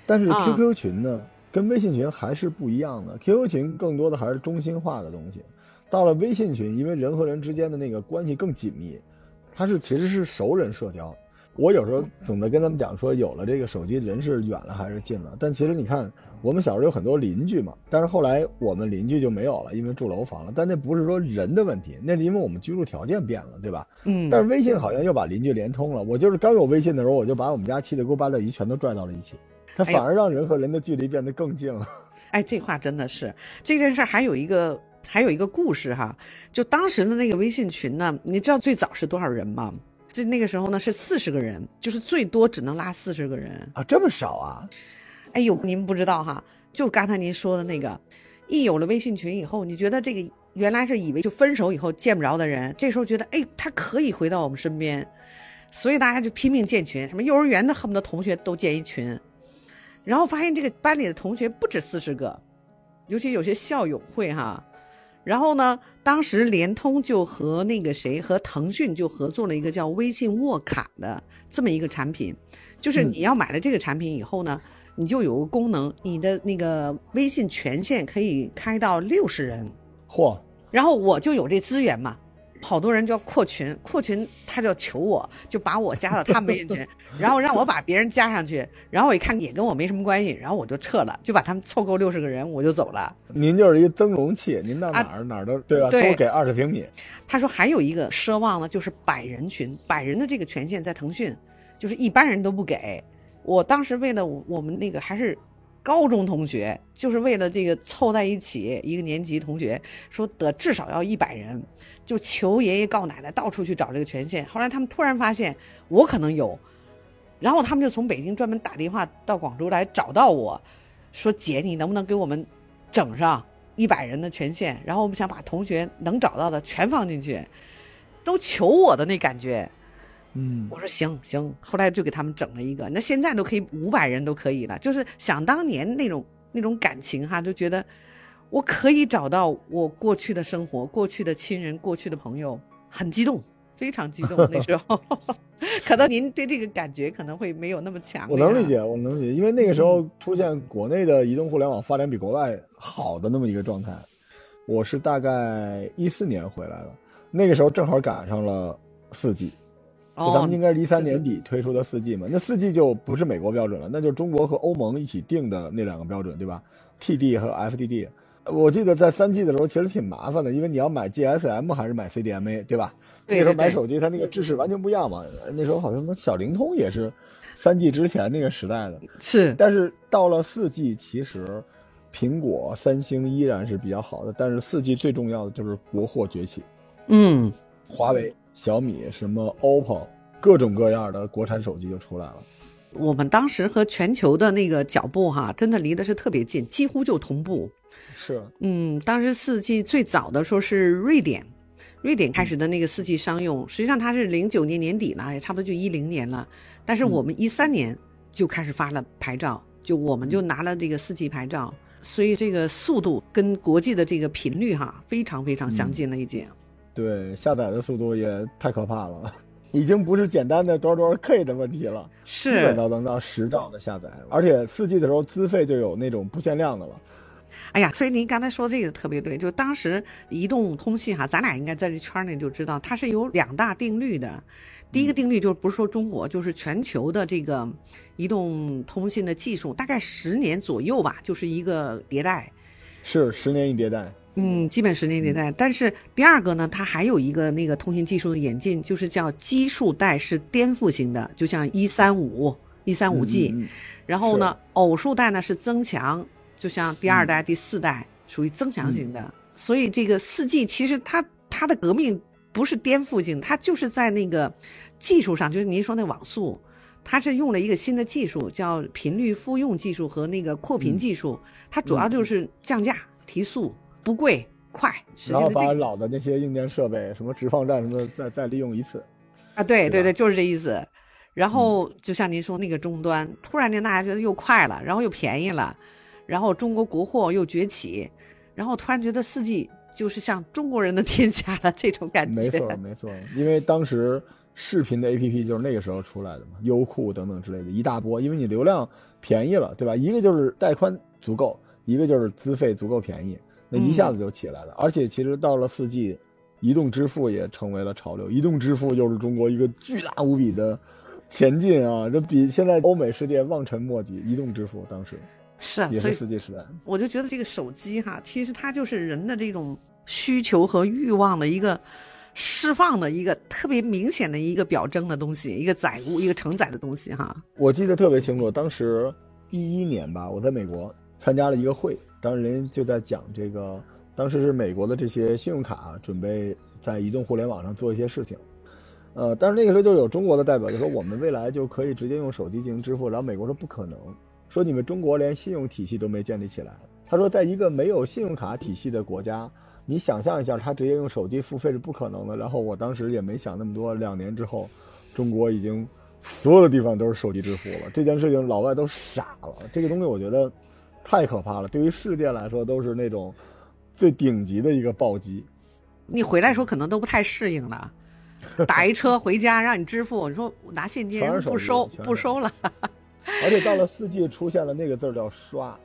但是 QQ 群呢，跟微信群还是不一样的。QQ 群更多的还是中心化的东西，到了微信群，因为人和人之间的那个关系更紧密。它是其实是熟人社交，我有时候总在跟他们讲说，有了这个手机，人是远了还是近了？但其实你看，我们小时候有很多邻居嘛，但是后来我们邻居就没有了，因为住楼房了。但那不是说人的问题，那是因为我们居住条件变了，对吧？嗯。但是微信好像又把邻居连通了。我就是刚有微信的时候，我就把我们家七大姑八大姨全都拽到了一起，它反而让人和人的距离变得更近了。哎，这话真的是这件事还有一个。还有一个故事哈，就当时的那个微信群呢，你知道最早是多少人吗？就那个时候呢是四十个人，就是最多只能拉四十个人啊，这么少啊？哎呦，您不知道哈，就刚才您说的那个，一有了微信群以后，你觉得这个原来是以为就分手以后见不着的人，这时候觉得哎，他可以回到我们身边，所以大家就拼命建群，什么幼儿园的恨不得同学都建一群，然后发现这个班里的同学不止四十个，尤其有些校友会哈。然后呢，当时联通就和那个谁和腾讯就合作了一个叫微信沃卡的这么一个产品，就是你要买了这个产品以后呢，你就有个功能，你的那个微信权限可以开到六十人，嚯！然后我就有这资源嘛。好多人就要扩群，扩群他就求我，就把我加到他们微信群，然后让我把别人加上去，然后我一看也跟我没什么关系，然后我就撤了，就把他们凑够六十个人，我就走了。您就是一增容器，您到哪儿哪儿都对吧？都给二十平米。他说还有一个奢望呢，就是百人群，百人的这个权限在腾讯，就是一般人都不给。我当时为了我我们那个还是。高中同学就是为了这个凑在一起，一个年级同学说得至少要一百人，就求爷爷告奶奶到处去找这个权限。后来他们突然发现我可能有，然后他们就从北京专门打电话到广州来找到我，说姐你能不能给我们整上一百人的权限？然后我们想把同学能找到的全放进去，都求我的那感觉。嗯，我说行行，后来就给他们整了一个，那现在都可以五百人都可以了，就是想当年那种那种感情哈，就觉得我可以找到我过去的生活、过去的亲人、过去的朋友，很激动，非常激动。那时候，可能您对这个感觉可能会没有那么强。我能理解，我能理解，因为那个时候出现国内的移动互联网发展比国外好的那么一个状态。我是大概一四年回来了，那个时候正好赶上了四 G。就咱们应该是一三年底推出的四 G 嘛，那四 G 就不是美国标准了，那就是中国和欧盟一起定的那两个标准，对吧？TD 和 FDD，我记得在三 G 的时候其实挺麻烦的，因为你要买 GSM 还是买 CDMA，对吧？对那时候买手机，它那个制式完全不一样嘛。那时候好像什么小灵通也是三 G 之前那个时代的，是，但是到了四 G，其实苹果、三星依然是比较好的，但是四 G 最重要的就是国货崛起，嗯，华为、小米、什么 OPPO，各种各样的国产手机就出来了。我们当时和全球的那个脚步哈，真的离的是特别近，几乎就同步。是，嗯，当时四 G 最早的时候是瑞典，瑞典开始的那个四 G 商用，实际上它是零九年年底了，也差不多就一零年了。但是我们一三年就开始发了牌照，就我们就拿了这个四 G 牌照，所以这个速度跟国际的这个频率哈非常非常相近了已经。对，下载的速度也太可怕了，已经不是简单的多少多少 K 的问题了，是基本是，都能到十兆的下载，而且四 G 的时候资费就有那种不限量的了。哎呀，所以您刚才说这个特别对，就当时移动通信哈，咱俩应该在这圈内就知道，它是有两大定律的。第一个定律就是不是说中国，就是全球的这个移动通信的技术，大概十年左右吧，就是一个迭代。是十年一迭代，嗯，基本十年迭代。但是第二个呢，它还有一个那个通信技术的演进，就是叫基数代是颠覆型的，就像一三五、一三五 G。然后呢，偶数代呢是增强，就像第二代、第四代属于增强型的。所以这个四 G 其实它它的革命不是颠覆性，它就是在那个技术上，就是您说那网速，它是用了一个新的技术，叫频率复用技术和那个扩频技术，它主要就是降价、提速，不贵快，然后把老的那些硬件设备，什么直放站什么的，再再利用一次。啊，对对对对，就是这意思。然后就像您说那个终端，突然间大家觉得又快了，然后又便宜了，然后中国国货又崛起，然后突然觉得四 G 就是像中国人的 天下了这种感觉。没错，没错，因为当时视频的 APP 就是那个时候出来的嘛，优酷等等之类的一大波，因为你流量便宜了，对吧？一个就是带宽足够，一个就是资费足够便宜，那一下子就起来了。而且其实到了四 G，移动支付也成为了潮流，移动支付就是中国一个巨大无比的前进啊，这比现在欧美世界望尘莫及。移动支付当时是啊，也是四 G 时代，我就觉得这个手机哈，其实它就是人的这种需求和欲望的一个释放的一个特别明显的一个表征的东西，一个载物，一个承载的东西哈。我记得特别清楚，当时一一年吧，我在美国参加了一个会，当时人就在讲这个，当时是美国的这些信用卡准备在移动互联网上做一些事情，呃，但是那个时候就有中国的代表就说我们未来就可以直接用手机进行支付，然后美国说不可能，说你们中国连信用体系都没建立起来，他说在一个没有信用卡体系的国家。你想象一下，他直接用手机付费是不可能的。然后我当时也没想那么多，两年之后，中国已经所有的地方都是手机支付了。这件事情老外都傻了。这个东西我觉得太可怕了，对于世界来说都是那种最顶级的一个暴击。你回来的时候可能都不太适应了，打一车回家让你支付，你说我拿现金不收不收了，而且到了四 G 出现了那个字儿叫刷，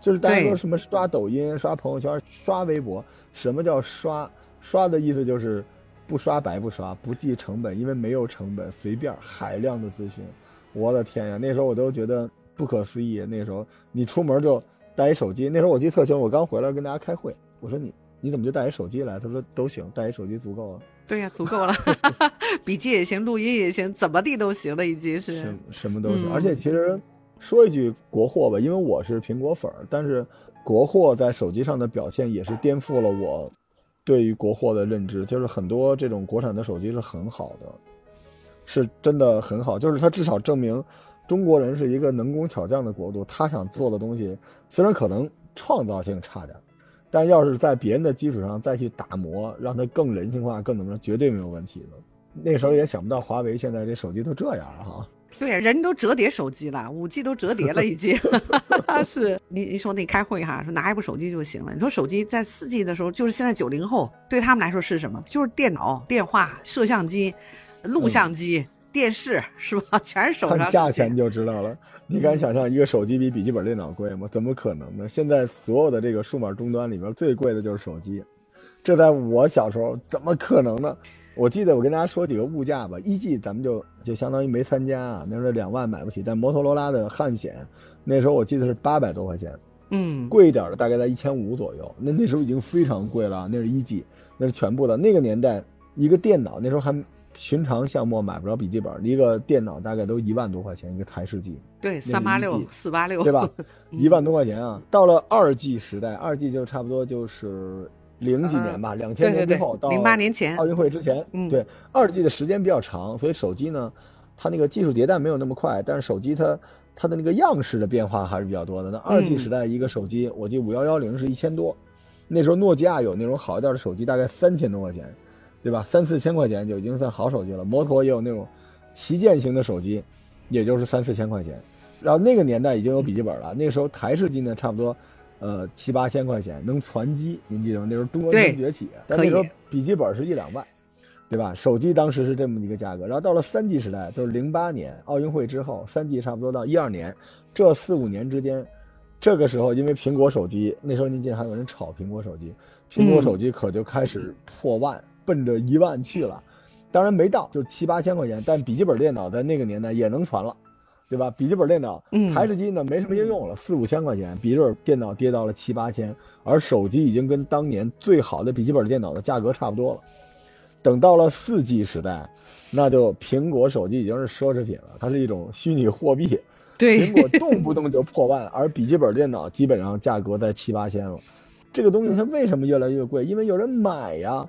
就是大家对说什么刷抖音、刷朋友圈、刷微博，什么叫刷？刷的意思就是不刷白不刷，不计成本，因为没有成本，随便海量的资讯。我的天呀，那时候我都觉得不可思议。那时候你出门就带一手机，那时候我记得特清楚，我刚回来跟大家开会，我说你你怎么就带一手机来？他说都行，带一手机足够了。对呀、足够了，笔记也行，录音也行，怎么地都行了，已经是什。什么都行。嗯而且其实说一句国货吧，因为我是苹果粉儿，但是国货在手机上的表现也是颠覆了我对于国货的认知。就是很多这种国产的手机是很好的，是真的很好。就是它至少证明中国人是一个能工巧匠的国度，他想做的东西虽然可能创造性差点。但要是在别人的基础上再去打磨，让它更人性化、更怎么着，绝对没有问题的。那时候也想不到华为现在这手机都这样了哈。对，人都折叠手机了，五 G 都折叠了，已经。是你你说那开会哈，说拿一部手机就行了。你说手机在四 G 的时候，就是现在九零后对他们来说是什么？就是电脑、电话、摄像机、录像机、电视，是吧？全是手上。看价钱就知道了。你敢想象一个手机比笔记本电脑贵吗？怎么可能呢？现在所有的这个数码终端里边最贵的就是手机，这在我小时候怎么可能呢？我记得我跟大家说几个物价吧，一 G 咱们就就相当于没参加啊，那时候两万买不起，但摩托罗拉的汉显那时候我记得是八百多块钱，嗯，贵一点的大概在一千五左右。那那时候已经非常贵了，那是一 G，那是全部的。那个年代，一个电脑那时候还寻常项目买不着笔记本，一个电脑大概都一万多块钱一个台式机，对，那三八六四八六，对吧？嗯一万多块钱啊！到了二 G 时代，二 G 就差不多就是零几年吧，两千年之后，到零八年前奥运会之前，嗯对二 G 的时间比较长，所以手机呢，它那个技术迭代没有那么快，但是手机它它的那个样式的变化还是比较多的。那二 G 嗯时代一个手机，我记得五幺幺零是一千多，那时候诺基亚有那种好一点的手机，大概三千多块钱，对吧？三四千块钱就已经算好手机了。摩托也有那种旗舰型的手机，也就是三四千块钱。然后那个年代已经有笔记本了，那个时候台式机呢，差不多，呃七八千块钱能攒机，您记得吗？那时候中国对能崛起，但那时候笔记本是一两万，对吧？手机当时是这么一个价格，然后到了三 G 时代，就是零八年奥运会之后，三 G 差不多到一二年，这四五年之间，这个时候因为苹果手机，那时候您记得还有人炒苹果手机，苹果手机可就开始破万，奔着一万去了。当然没到，就七八千块钱，但笔记本电脑在那个年代也能传了，对吧？笔记本电脑，嗯台式机呢没什么应用了，四五千块钱，笔记本电脑跌到了七八千，而手机已经跟当年最好的笔记本电脑的价格差不多了。等到了四 G 时代，那就苹果手机已经是奢侈品了，它是一种虚拟货币，对苹果动不动就破万，而笔记本电脑基本上价格在七八千了。这个东西它为什么越来越贵？因为有人买呀，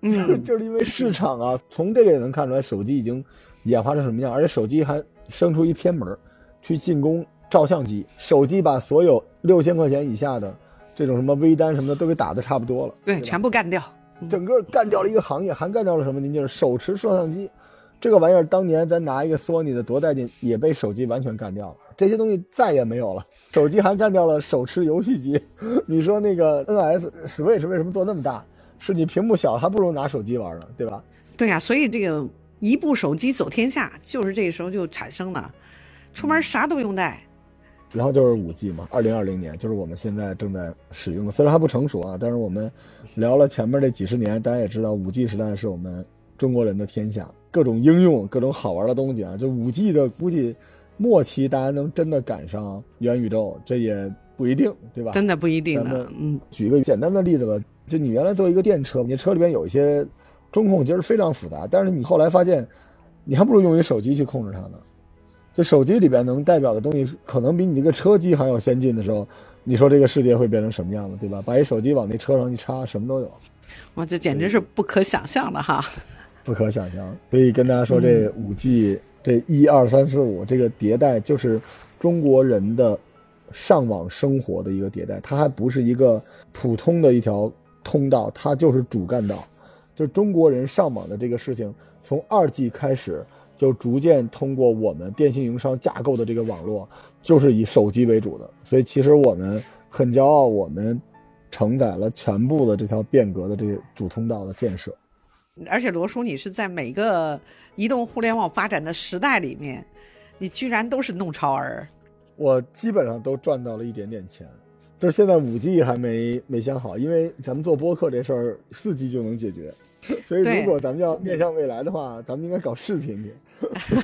嗯 就是因为市场啊。从这个也能看出来，手机已经演化成什么样，而且手机还生出一偏门儿，去进攻照相机。手机把所有六千块钱以下的这种什么微单什么的都给打的差不多了，对，吧全部干掉。整个干掉了一个行业，还干掉了什么？您就是手持摄像机，这个玩意儿当年咱拿一个索尼的多带劲，也被手机完全干掉了。这些东西再也没有了。手机还干掉了手持游戏机，你说那个 NS Switch 为什么做那么大？是你屏幕小，还不如拿手机玩呢，对吧？对呀、所以这个一部手机走天下，就是这个时候就产生了，出门啥都不用带。然后就是五 G 嘛，二零二零年就是我们现在正在使用的，虽然还不成熟啊，但是我们聊了前面这几十年，大家也知道五 G 时代是我们中国人的天下，各种应用、各种好玩的东西啊，就五 G 的估计末期大家能真的赶上元宇宙，这也不一定，对吧？真的不一定的咱们，嗯，举一个简单的例子吧，就你原来做一个电车，你车里边有一些中控，其实非常复杂，但是你后来发现，你还不如用一手机去控制它呢。就手机里边能代表的东西，可能比你这个车机还要先进的时候，你说这个世界会变成什么样子，对吧？把一手机往那车上一插，什么都有，哇，这简直是不可想象的哈。不可想象。所以跟大家说，这五 G 这一二三四五这个迭代，就是中国人的上网生活的一个迭代，它还不是一个普通的一条通道，它就是主干道。就中国人上网的这个事情，从二 G 开始，就逐渐通过我们电信运营商架构的这个网络，就是以手机为主的。所以其实我们很骄傲，我们承载了全部的这条变革的这个主通道的建设。而且罗叔，你是在每个移动互联网发展的时代里面，你居然都是弄潮儿。我基本上都赚到了一点点钱，就是现在五 G 还没没想好，因为咱们做播客这事儿四 G 就能解决，所以如果咱们要面向未来的话，咱们应该搞视频去。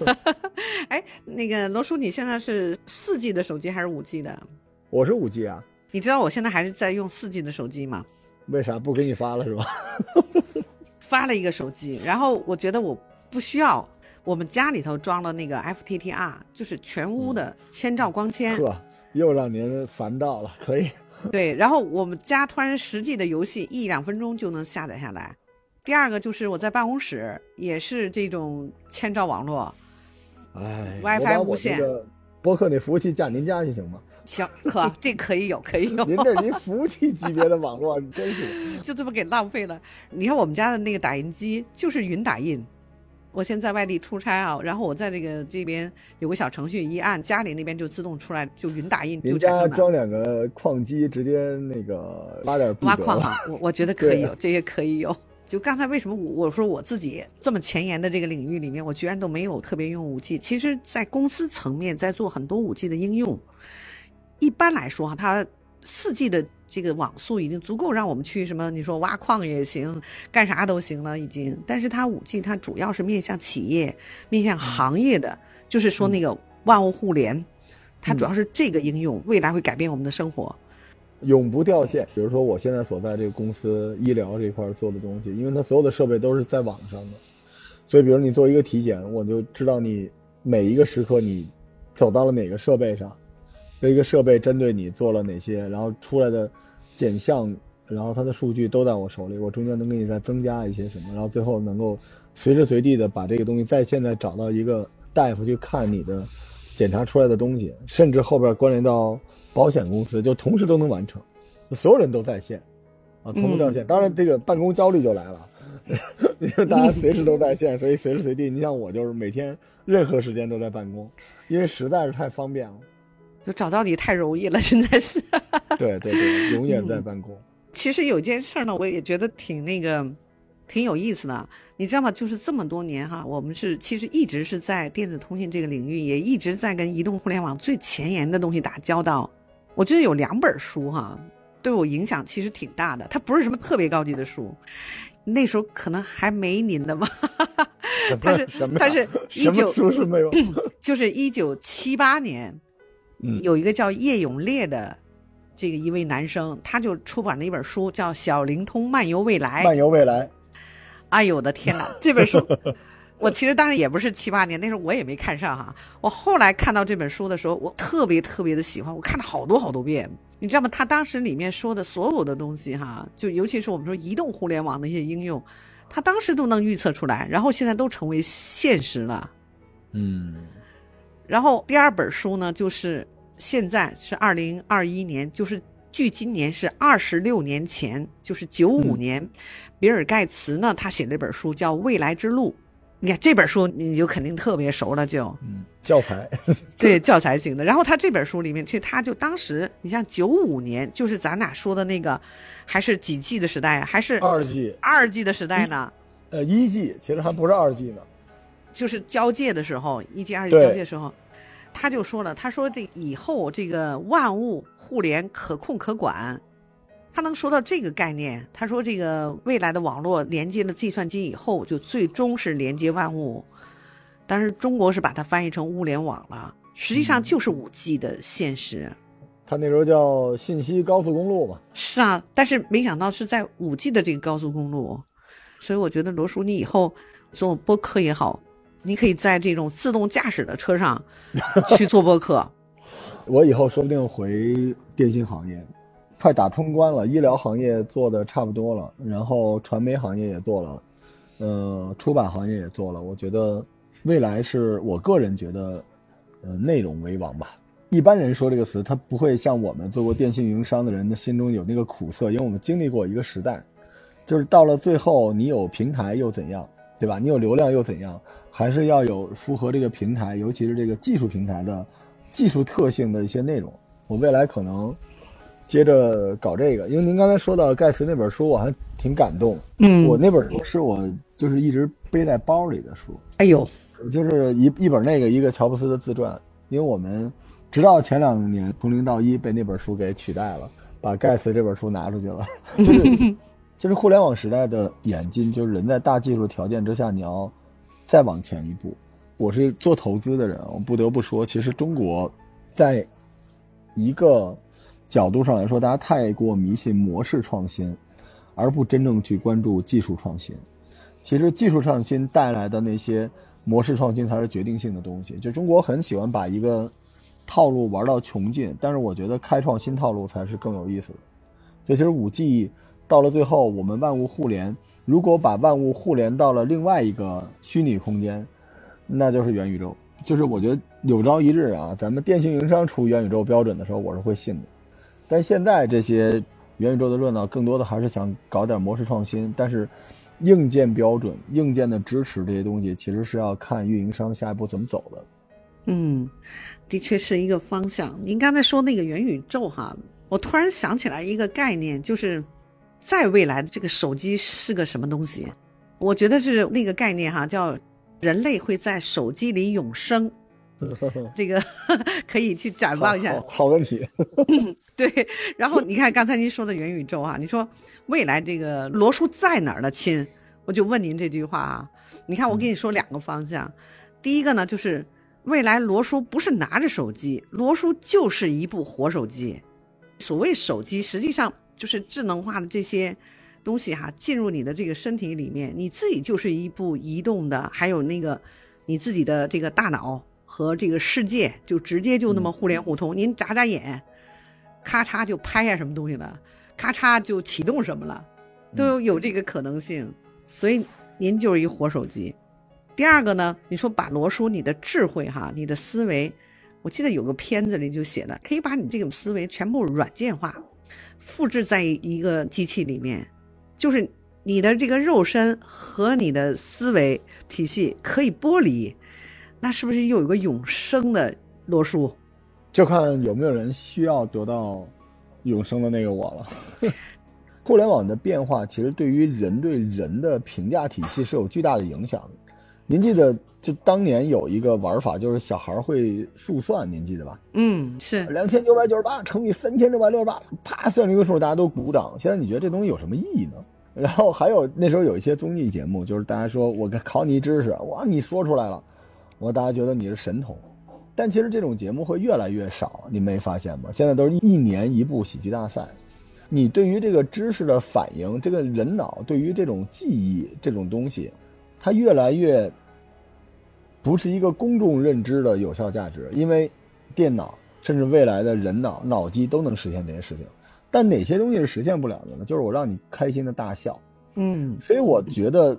哎，那个罗叔，你现在是四 G 的手机还是五 G 的？我是五 G 啊，你知道我现在还是在用四 G 的手机吗？为啥不给你发了是吧？发了一个手机，然后我觉得我不需要。我们家里头装了那个 FTTR，就是全屋的千兆光纤。呵，又让您烦到了，可以。对，然后我们家突然实际的游戏一两分钟就能下载下来。第二个就是我在办公室也是这种千兆网络，哎 WiFi 无线博客那服务器架您家去行吗？行，可，这可以有，可以有，您这是一服务器级别的网络，你真是。就这么给浪费了。你看我们家的那个打印机就是云打印，我现在在外地出差啊，然后我在这个这边有个小程序，一按家里那边就自动出来，就云打印就您产生的。家装两个矿机，直接那个挖点挖矿啊，我我觉得可以有，这些可以有。就刚才为什么我我说我自己这么前沿的这个领域里面，我居然都没有特别用五 G。其实，在公司层面在做很多五 G 的应用。一般来说哈，它四 G 的这个网速已经足够让我们去什么，你说挖矿也行，干啥都行了已经。但是它五 G 它主要是面向企业、面向行业的，就是说那个万物互联，它主要是这个应用，未来会改变我们的生活。永不掉线。比如说我现在所在这个公司医疗这块做的东西，因为它所有的设备都是在网上的，所以比如你做一个体检，我就知道你每一个时刻你走到了哪个设备上，这一个设备针对你做了哪些，然后出来的检项，然后它的数据都在我手里，我中间能给你再增加一些什么，然后最后能够随时随地的把这个东西在现在找到一个大夫去看你的检查出来的东西，甚至后边关联到保险公司，就同时都能完成，所有人都在线，啊，从不掉线。当然，这个办公焦虑就来了，因为大家随时都在线，所以随时随地，你像我就是每天任何时间都在办公，因为实在是太方便了。就找到你太容易了，现在是。对对对，永远在办公。其实有件事儿呢，我也觉得挺那个，挺有意思的。你知道吗？就是这么多年哈，我们是其实一直是在电子通信这个领域，也一直在跟移动互联网最前沿的东西打交道。我觉得有两本书哈，对我影响其实挺大的。它不是什么特别高级的书，那时候可能还没您的吧。它是它是一九书是没有，就是一九七八年。有一个叫叶永烈的，这个一位男生，他就出版了一本书，叫《小灵通漫游未来》。漫游未来，哎呦我的天哪！这本书，我其实当时也不是七八年，那时候我也没看上哈。我后来看到这本书的时候，我特别特别的喜欢，我看了好多好多遍。你知道吗？他当时里面说的所有的东西哈，就尤其是我们说移动互联网的一些应用，他当时都能预测出来，然后现在都成为现实了。嗯。然后第二本书呢，就是现在是二零二一年，就是距今年是二十六年前，就是九五年，比尔盖茨呢，他写了一本书叫《未来之路》。你看这本书，你就肯定特别熟了，就嗯，教材，对教材型的。然后他这本书里面，其实他就当时，你像九五年，就是咱俩说的那个，还是几 G 的时代啊？还是二 G？二 G 的时代呢？呃，一 G 其实还不是二 G 呢。就是交界的时候，一 G 二 G 交界的时候，他就说了，他说这以后这个万物互联可控可管，他能说到这个概念。他说这个未来的网络连接了计算机以后，就最终是连接万物。但是中国是把它翻译成物联网了，实际上就是五 G 的现实。他那时候叫信息高速公路嘛。是啊，但是没想到是在五 G 的这个高速公路，所以我觉得罗叔，你以后做播客也好。你可以在这种自动驾驶的车上 去做播客。我以后说不定回电信行业，快打通关了。医疗行业做的差不多了，然后传媒行业也做了，呃，出版行业也做了。我觉得未来是我个人觉得，呃，内容为王吧。一般人说这个词，他不会像我们做过电信运营商的人的心中有那个苦涩，因为我们经历过一个时代，就是到了最后，你有平台又怎样？对吧？你有流量又怎样？还是要有符合这个平台，尤其是这个技术平台的技术特性的一些内容。我未来可能接着搞这个，因为您刚才说到盖茨那本书，我还挺感动。嗯，我那本书是我就是一直背在包里的书。哎呦，就是一一本那个一个乔布斯的自传。因为我们直到前两年从零到一被那本书给取代了，把盖茨这本书拿出去了。就 是就是互联网时代的演进，就是人在大技术条件之下，你要再往前一步。我是做投资的人，我不得不说，其实中国在一个角度上来说，大家太过迷信模式创新，而不真正去关注技术创新。其实技术创新带来的那些模式创新才是决定性的东西。就中国很喜欢把一个套路玩到穷尽，但是我觉得开创新套路才是更有意思的。这其实五 G。到了最后，我们万物互联，如果把万物互联到了另外一个虚拟空间，那就是元宇宙。就是我觉得有朝一日啊，咱们电信运营商出元宇宙标准的时候，我是会信的。但现在这些元宇宙的热闹，更多的还是想搞点模式创新。但是硬件标准、硬件的支持这些东西，其实是要看运营商下一步怎么走的。嗯，的确是一个方向。您刚才说那个元宇宙哈，我突然想起来一个概念，就是。在未来的这个手机是个什么东西？我觉得是那个概念哈，叫人类会在手机里永生。这个 可以去展望一下。好问题。对，然后你看刚才您说的元宇宙哈，你说未来这个罗叔在哪儿呢？亲，我就问您这句话啊。你看我跟你说两个方向，第一个呢就是未来罗叔不是拿着手机，罗叔就是一部活手机。所谓手机，实际上就是智能化的这些东西哈，进入你的这个身体里面，你自己就是一部移动的，还有那个你自己的这个大脑和这个世界，就直接就那么互联互通。您眨眨眼，咔嚓就拍下什么东西了，咔嚓就启动什么了，都有这个可能性。所以您就是一活手机。第二个呢，你说把罗叔你的智慧哈，你的思维，我记得有个片子里就写的，可以把你这种思维全部软件化，复制在一个机器里面，就是你的这个肉身和你的思维体系可以剥离，那是不是又有个永生的罗叔？就看有没有人需要得到永生的那个我了。互联网的变化其实对于人对人的评价体系是有巨大的影响的。您记得，就当年有一个玩法，就是小孩会速算，您记得吧？嗯，是两千九百九十八乘以三千六百六十八，啪算出一个数，大家都鼓掌。现在你觉得这东西有什么意义呢？然后还有那时候有一些综艺节目，就是大家说我考你知识，哇，你说出来了，我大家觉得你是神童。但其实这种节目会越来越少，你没发现吗？现在都是一年一部喜剧大赛，你对于这个知识的反应，这个人脑对于这种记忆这种东西。它越来越不是一个公众认知的有效价值，因为电脑甚至未来的人脑脑机都能实现这些事情，但哪些东西是实现不了的呢？就是我让你开心的大笑，嗯，所以我觉得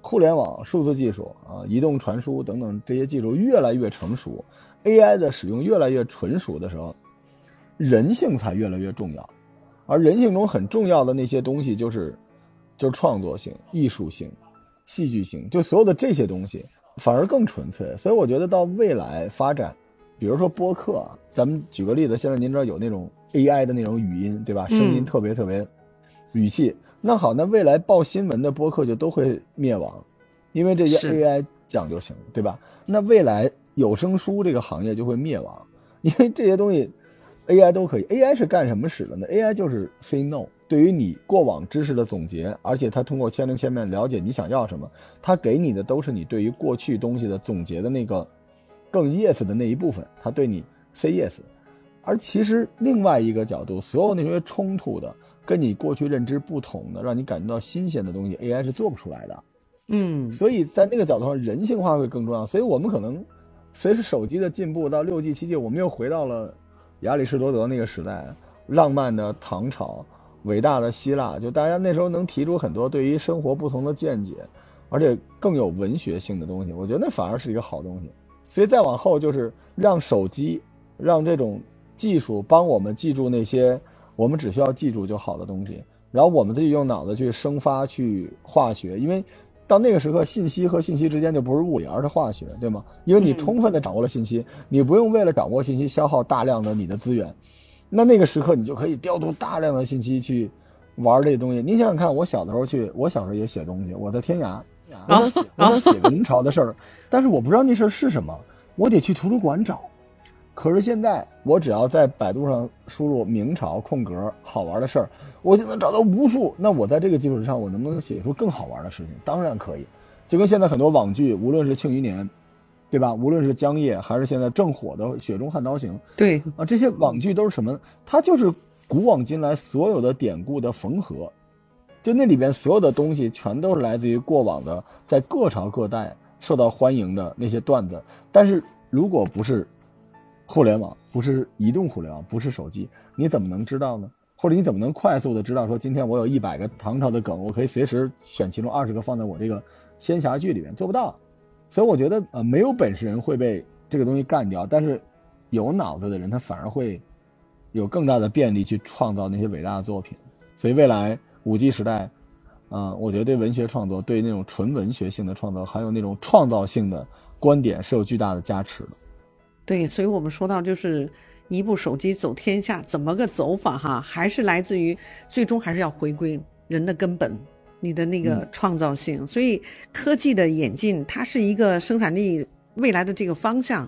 互联网、数字技术啊、移动传输等等这些技术越来越成熟，AI 的使用越来越纯熟的时候，人性才越来越重要，而人性中很重要的那些东西就是就是创作性、艺术性。戏剧性，就所有的这些东西反而更纯粹，所以我觉得到未来发展，比如说播客啊，咱们举个例子，现在您知道有那种 AI 的那种语音，对吧？声音特别特别，语气。那好，那未来报新闻的播客就都会灭亡，因为这些 AI 讲就行，对吧？那未来有声书这个行业就会灭亡，因为这些东西 AI 都可以。AI 是干什么使的呢？AI 就是 say no。对于你过往知识的总结，而且它通过千人千面了解你想要什么，它给你的都是你对于过去东西的总结的那个更 yes 的那一部分，它对你 say yes。而其实另外一个角度，所有那些冲突的、跟你过去认知不同的、让你感觉到新鲜的东西，AI 是做不出来的。嗯，所以在那个角度上，人性化会更重要。所以我们可能随着手机的进步，到六 G、七 G，我们又回到了亚里士多德那个时代，浪漫的唐朝。伟大的希腊，就大家那时候能提出很多对于生活不同的见解，而且更有文学性的东西，我觉得那反而是一个好东西。所以再往后就是让手机，让这种技术帮我们记住那些我们只需要记住就好的东西，然后我们自己用脑子去生发去化学，因为到那个时刻，信息和信息之间就不是物理，而是化学，对吗？因为你充分的掌握了信息，你不用为了掌握信息消耗大量的你的资源。那那个时刻，你就可以调度大量的信息去玩这东西。你想想看，我小的时候去，我小时候也写东西，我在天涯，我想写，我想写个明朝的事儿，但是我不知道那事儿是什么，我得去图书馆找。可是现在，我只要在百度上输入“明朝空格好玩的事儿”，我就能找到无数。那我在这个基础之上，我能不能写出更好玩的事情？当然可以。就跟现在很多网剧，无论是《庆余年》。对吧？无论是江夜，还是现在正火的《雪中悍刀行》，对啊，这些网剧都是什么？它就是古往今来所有的典故的缝合，就那里边所有的东西，全都是来自于过往的，在各朝各代受到欢迎的那些段子。但是如果不是互联网，不是移动互联网，不是手机，你怎么能知道呢？或者你怎么能快速的知道说，今天我有一百个唐朝的梗，我可以随时选其中二十个放在我这个仙侠剧里面？做不到。所以我觉得，呃，没有本事人会被这个东西干掉，但是有脑子的人，他反而会有更大的便利去创造那些伟大的作品。所以未来五 G 时代，嗯，我觉得对文学创作、对那种纯文学性的创作，还有那种创造性的观点是有巨大的加持的。对，所以我们说到就是一部手机走天下，怎么个走法哈？还是来自于最终还是要回归人的根本。你的那个创造性，所以科技的演进，它是一个生产力未来的这个方向。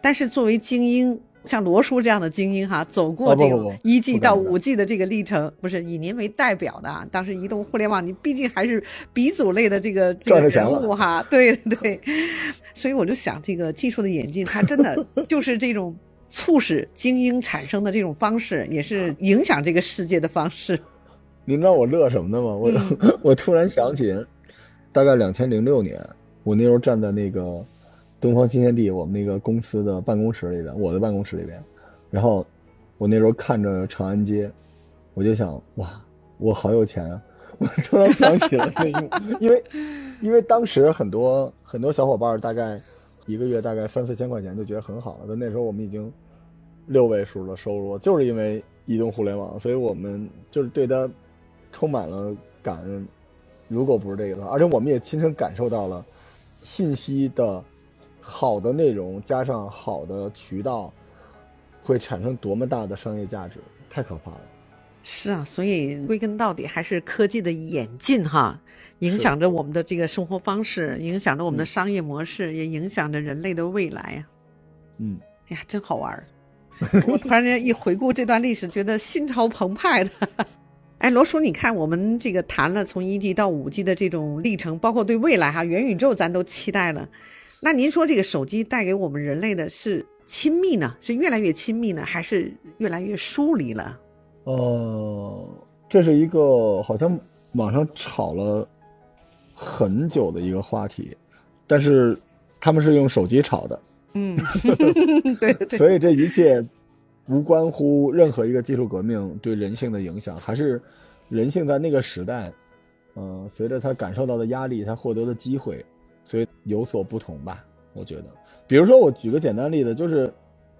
但是作为精英，像罗叔这样的精英哈，走过这个一 G 到五 G 的这个历程，不是以您为代表的。当时移动互联网，你毕竟还是鼻祖类的这个这个人物哈，对 对。所以我就想，这个技术的演进，它真的就是这种促使精英产生的这种方式，也是影响这个世界的方式。您知道我乐什么的吗？我、我突然想起，大概两千零六年，我那时候站在那个东方新天地我们那个公司的办公室里边，我的办公室里边，然后我那时候看着长安街，我就想，哇，我好有钱啊！我突然想起了那，因为因为当时很多很多小伙伴大概一个月大概三四千块钱就觉得很好了，但那时候我们已经六位数的收入，就是因为移动互联网，所以我们就是对它充满了感恩。如果不是这个的话，而且我们也亲身感受到了信息的好的内容加上好的渠道，会产生多么大的商业价值，太可怕了。是啊，所以归根到底还是科技的演进哈，影响着我们的这个生活方式，影响着我们的商业模式，也影响着人类的未来呀。嗯，哎呀，真好玩儿！我突然间一回顾这段历史，觉得心潮澎湃的。哎，罗叔，你看我们这个谈了从一 G 到五 G 的这种历程，包括对未来哈元宇宙，咱都期待了。那您说这个手机带给我们人类的是亲密呢？是越来越亲密呢，还是越来越疏离了？呃，这是一个好像网上吵了很久的一个话题，但是他们是用手机吵的，嗯，对对，所以这一切无关乎任何一个技术革命对人性的影响，还是人性在那个时代，嗯、随着他感受到的压力，他获得的机会，所以有所不同吧。我觉得，比如说我举个简单例子，就是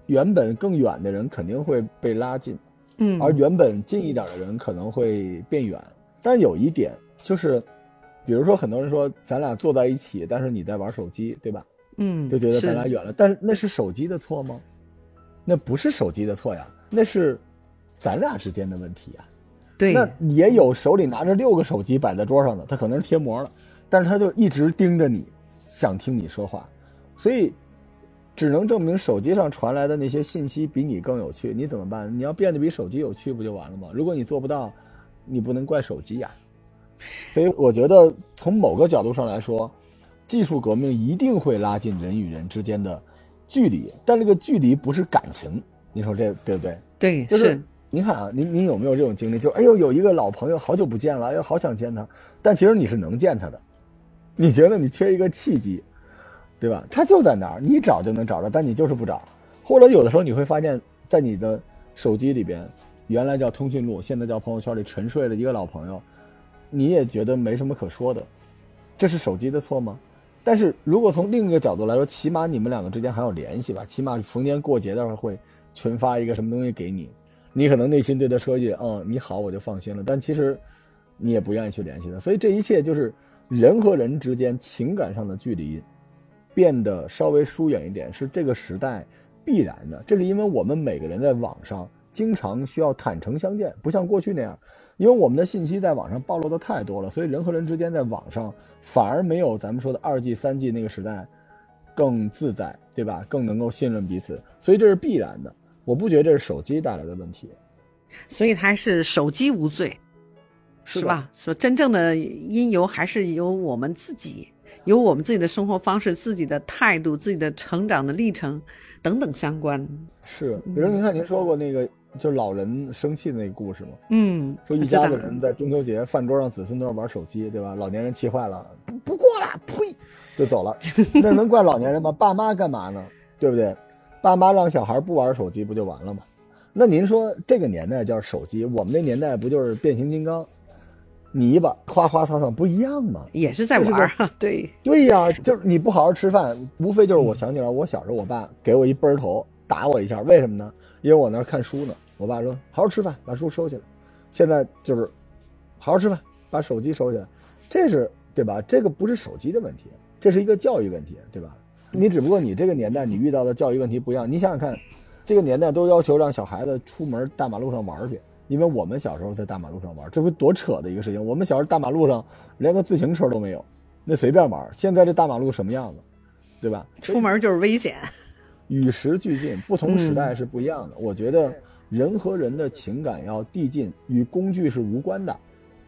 原本更远的人肯定会被拉近。嗯，而原本近一点的人可能会变远。但是有一点就是，比如说很多人说咱俩坐在一起，但是你在玩手机，对吧？嗯，就觉得咱俩远了。但是那是手机的错吗？那不是手机的错呀，那是咱俩之间的问题呀。对，那也有手里拿着六个手机摆在桌上的，他可能是贴膜了，但是他就一直盯着你，想听你说话，所以只能证明手机上传来的那些信息比你更有趣。你怎么办？你要变得比手机有趣，不就完了吗？如果你做不到，你不能怪手机呀。所以我觉得从某个角度上来说，技术革命一定会拉近人与人之间的距离，但这个距离不是感情。你说这对不对？对，就是您看啊，您您有没有这种经历？就哎呦，有一个老朋友好久不见了，哎呦，好想见他，但其实你是能见他的，你觉得你缺一个契机，对吧？他就在那儿，你找就能找着，但你就是不找。或者有的时候你会发现，在你的手机里边，原来叫通讯录，现在叫朋友圈里沉睡了一个老朋友，你也觉得没什么可说的，这是手机的错吗？但是如果从另一个角度来说，起码你们两个之间还有联系吧，起码逢年过节的时候会群发一个什么东西给你，你可能内心对他说一句“嗯，你好”，我就放心了。但其实你也不愿意去联系他，所以这一切就是人和人之间情感上的距离变得稍微疏远一点，是这个时代必然的。这是因为我们每个人在网上经常需要坦诚相见，不像过去那样，因为我们的信息在网上暴露的太多了，所以人和人之间在网上反而没有咱们说的二 G、三 G 那个时代更自在，对吧？更能够信任彼此，所以这是必然的。我不觉得这是手机带来的问题，所以还是手机无罪，是吧？说真正的因由还是由我们自己，由我们自己的生活方式、自己的态度、自己的成长的历程等等相关。是，比如您看您说过那个就是老人生气的那个故事嘛？嗯，说一家子人在中秋节饭桌上，子孙都要玩手机，对吧？老年人气坏了，不不过了，呸，就走了。那能怪老年人吗？爸妈干嘛呢？对不对？爸妈让小孩不玩手机，不就完了吗？那您说这个年代叫手机，我们那年代不就是变形金刚、泥巴、花花草草不一样吗？也是在玩儿啊，对，对呀、就是你不好好吃饭，无非就是我想起来，我小时候我爸给我一奔头，打我一下，为什么呢？因为我那儿看书呢。我爸说：“好好吃饭，把书收起来。”现在就是好好吃饭，把手机收起来，这是对吧？这个不是手机的问题，这是一个教育问题，对吧？你只不过你这个年代你遇到的教育问题不一样。你想想看，这个年代都要求让小孩子出门大马路上玩去，因为我们小时候在大马路上玩，这不多扯的一个事情。我们小时候大马路上连个自行车都没有，那随便玩。现在这大马路什么样子，对吧？出门就是危险。与时俱进，不同时代是不一样的。我觉得人和人的情感要递进，与工具是无关的。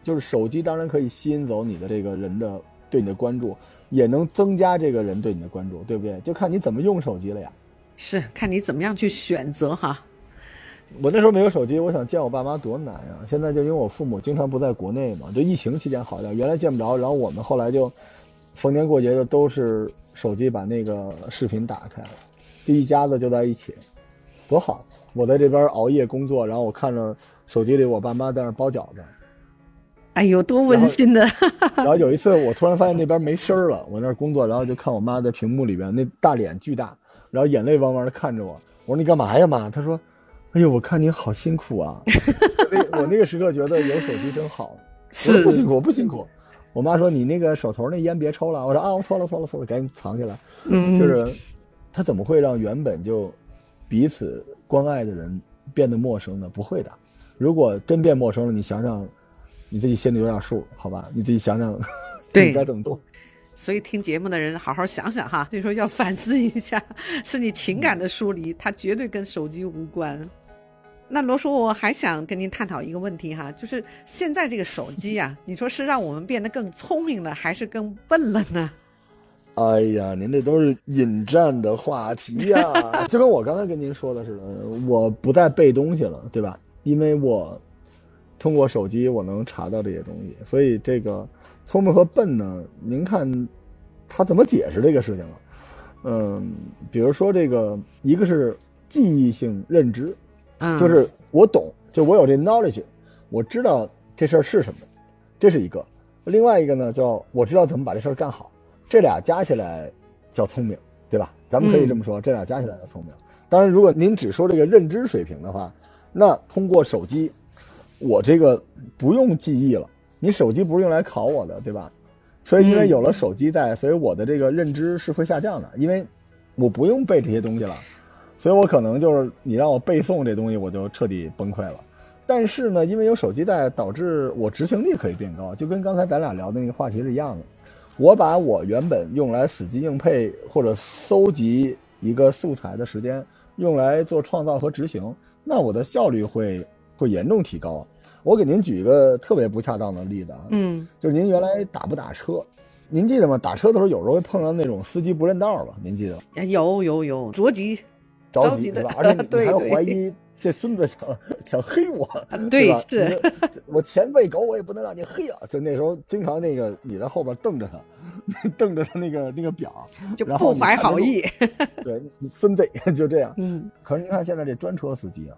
就是手机当然可以吸引走你的这个人的对你的关注，也能增加这个人对你的关注，对不对？就看你怎么用手机了呀。是看你怎么样去选择哈。我那时候没有手机，我想见我爸妈多难呀！现在就因为我父母经常不在国内嘛，就疫情期间好点，原来见不着，然后我们后来就逢年过节的都是手机把那个视频打开了，这一家子就在一起，多好！我在这边熬夜工作，然后我看着手机里我爸妈在那包饺子，哎呦，多温馨的！然后有一次我突然发现那边没声了，我那工作，然后就看我妈在屏幕里边那大脸巨大，然后眼泪汪汪的看着我，我说你干嘛呀妈？她说。哎呦，我看你好辛苦啊！那我那个时刻觉得有手机真好。是不辛苦，不辛苦。我妈说你那个手头那烟别抽了。我说啊，我错了，错了，错了，赶紧藏起来。嗯，就是，他怎么会让原本就彼此关爱的人变得陌生呢？不会的。如果真变陌生了，你想想，你自己心里有点数，好吧？你自己想想，对，该怎么做？所以听节目的人好好想想哈，就说要反思一下，是你情感的疏离，它绝对跟手机无关。那罗叔，我还想跟您探讨一个问题哈，就是现在这个手机呀，你说是让我们变得更聪明了，还是更笨了呢？哎呀，您这都是引战的话题呀，就跟我刚才跟您说的似的，我不再背东西了，对吧？因为我通过手机我能查到这些东西，所以这个聪明和笨呢，您看他怎么解释这个事情了？嗯，比如说这个，一个是记忆性认知。就是我懂，就我有这 knowledge，我知道这事儿是什么，这是一个。另外一个呢，叫我知道怎么把这事儿干好。这俩加起来叫聪明，对吧？咱们可以这么说，这俩加起来叫聪明。当然，如果您只说这个认知水平的话，那通过手机，我这个不用记忆了。你手机不是用来考我的，对吧？所以因为有了手机在，所以我的这个认知是会下降的，因为我不用背这些东西了。所以我可能就是你让我背诵这东西，我就彻底崩溃了。但是呢，因为有手机在，导致我执行力可以变高，就跟刚才咱俩聊的那个话题是一样的。我把我原本用来死记硬背或者搜集一个素材的时间，用来做创造和执行，那我的效率会会严重提高。我给您举一个特别不恰当的例子啊，嗯，就是您原来打不打车？您记得吗？打车的时候有时候会碰到那种司机不认道吧？您记得吗？有有有，着急。着急对吧？而且你 还怀疑这孙子想想黑我，对吧？是，我前喂狗，我也不能让你黑啊！就那时候经常那个你在后边瞪着他，瞪着他那个那个表，就不怀好意。对，孙子就这样。嗯。可是你看现在这专车司机啊，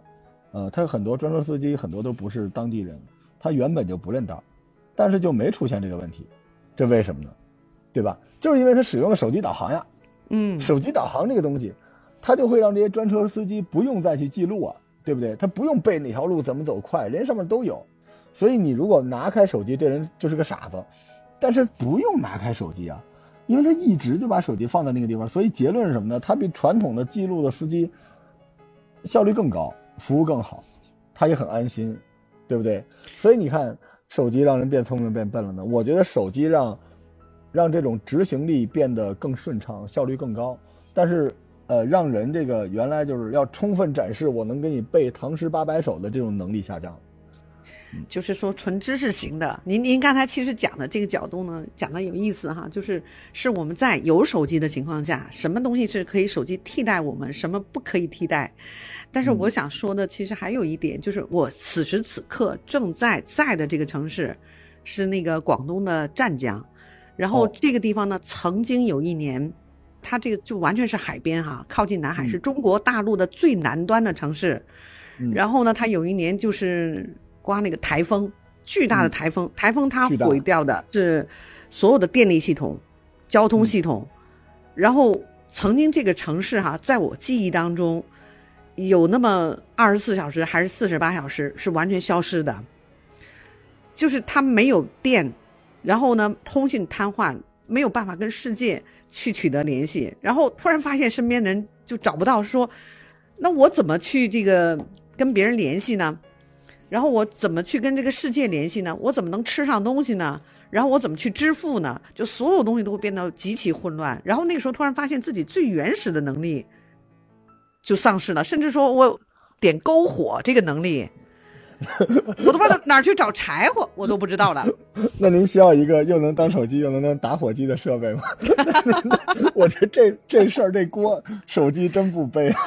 呃，他很多专车司机很多都不是当地人，他原本就不认道，但是就没出现这个问题，这为什么呢？对吧？就是因为他使用了手机导航呀。嗯。手机导航这个东西。他就会让这些专车司机不用再去记录啊，对不对？他不用背哪条路怎么走快，人上面都有。所以你如果拿开手机，这人就是个傻子。但是不用拿开手机啊，因为他一直就把手机放在那个地方。所以结论是什么呢？他比传统的记录的司机效率更高，服务更好，他也很安心，对不对？所以你看，手机让人变聪明变笨了呢？我觉得手机让让这种执行力变得更顺畅，效率更高，但是。呃，让人这个原来就是要充分展示我能给你背唐诗八百首的这种能力下降，就是说纯知识型的。您您刚才其实讲的这个角度呢，讲的有意思哈，就是是我们在有手机的情况下，什么东西是可以手机替代我们，什么不可以替代。但是我想说的，其实还有一点，就是我此时此刻正在在的这个城市，是那个广东的湛江，然后这个地方呢，曾经有一年。它这个就完全是海边哈，靠近南海，是中国大陆的最南端的城市。然后呢，它有一年就是刮那个台风，巨大的台风，台风它毁掉的是所有的电力系统、交通系统。然后曾经这个城市哈，在我记忆当中，有那么二十四小时还是四十八小时是完全消失的，就是它没有电，然后呢，通讯瘫痪，没有办法跟世界。去取得联系，然后突然发现身边的人就找不到，说，那我怎么去这个跟别人联系呢？然后我怎么去跟这个世界联系呢？我怎么能吃上东西呢？然后我怎么去支付呢？就所有东西都会变得极其混乱。然后那个时候突然发现自己最原始的能力就丧失了，甚至说我点篝火这个能力 我都不知道哪儿去找柴火，我都不知道了。那您需要一个又能当手机又能当打火机的设备吗？我觉得这这事儿这锅手机真不背啊。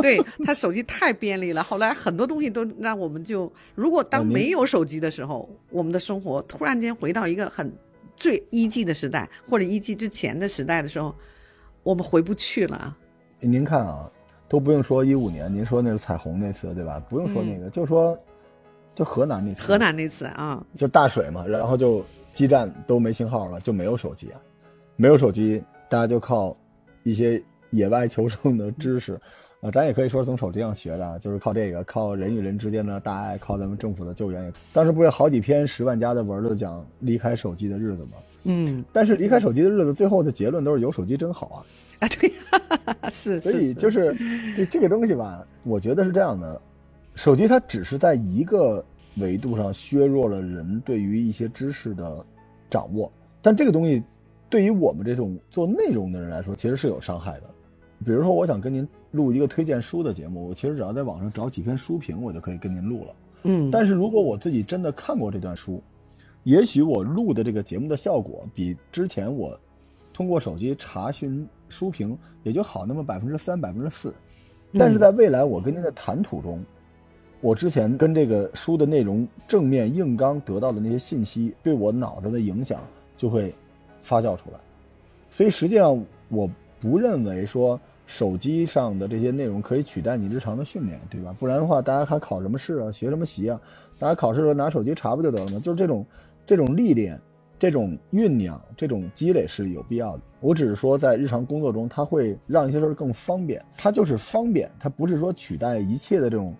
对他手机太便利了，后来很多东西都让我们就，如果当没有手机的时候，我们的生活突然间回到一个很最一 G 的时代，或者一 G 之前的时代的时候，我们回不去了。您看啊，都不用说一五年，您说那是彩虹那次对吧？不用说那个，就说就河南那次，河南那次啊，就大水嘛，然后就基站都没信号了，就没有手机啊，没有手机，大家就靠一些野外求生的知识。啊，咱也可以说从手机上学的，就是靠这个，靠人与人之间的大爱，靠咱们政府的救援。当时不是好几篇十万加的文都讲离开手机的日子吗？嗯，但是离开手机的日子，最后的结论都是有手机真好啊！啊，对，是，所以就是这这个东西吧，我觉得是这样的，手机它只是在一个维度上削弱了人对于一些知识的掌握，但这个东西对于我们这种做内容的人来说，其实是有伤害的。比如说，我想跟您录一个推荐书的节目，我其实只要在网上找几篇书评，我就可以跟您录了。嗯，但是如果我自己真的看过这段书，也许我录的这个节目的效果比之前我通过手机查询书评也就好那么百分之三、百分之四。但是在未来我跟您的谈吐中，我之前跟这个书的内容正面硬刚得到的那些信息，对我脑子的影响就会发酵出来。所以实际上我不认为说。手机上的这些内容可以取代你日常的训练，对吧？不然的话，大家还考什么试啊？学什么习啊？大家考试的时候拿手机查不就得了吗？就是这种，这种历练，这种酝酿，这种积累是有必要的。我只是说，在日常工作中，它会让一些事儿更方便。它就是方便，它不是说取代一切的这种，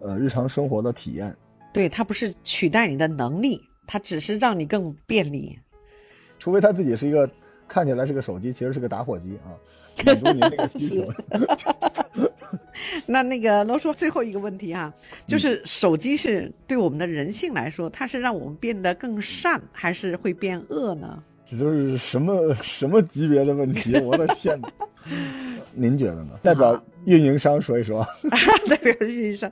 呃，日常生活的体验。对，它不是取代你的能力，它只是让你更便利。除非他自己是一个。看起来是个手机，其实是个打火机啊，满足您那个需求。那那个罗叔，最后一个问题哈，就是手机是对我们的人性来说，它是让我们变得更善，还是会变恶呢？这都是什么什么级别的问题？我的天哪！您觉得呢？代表运营商说一说。代表运营商，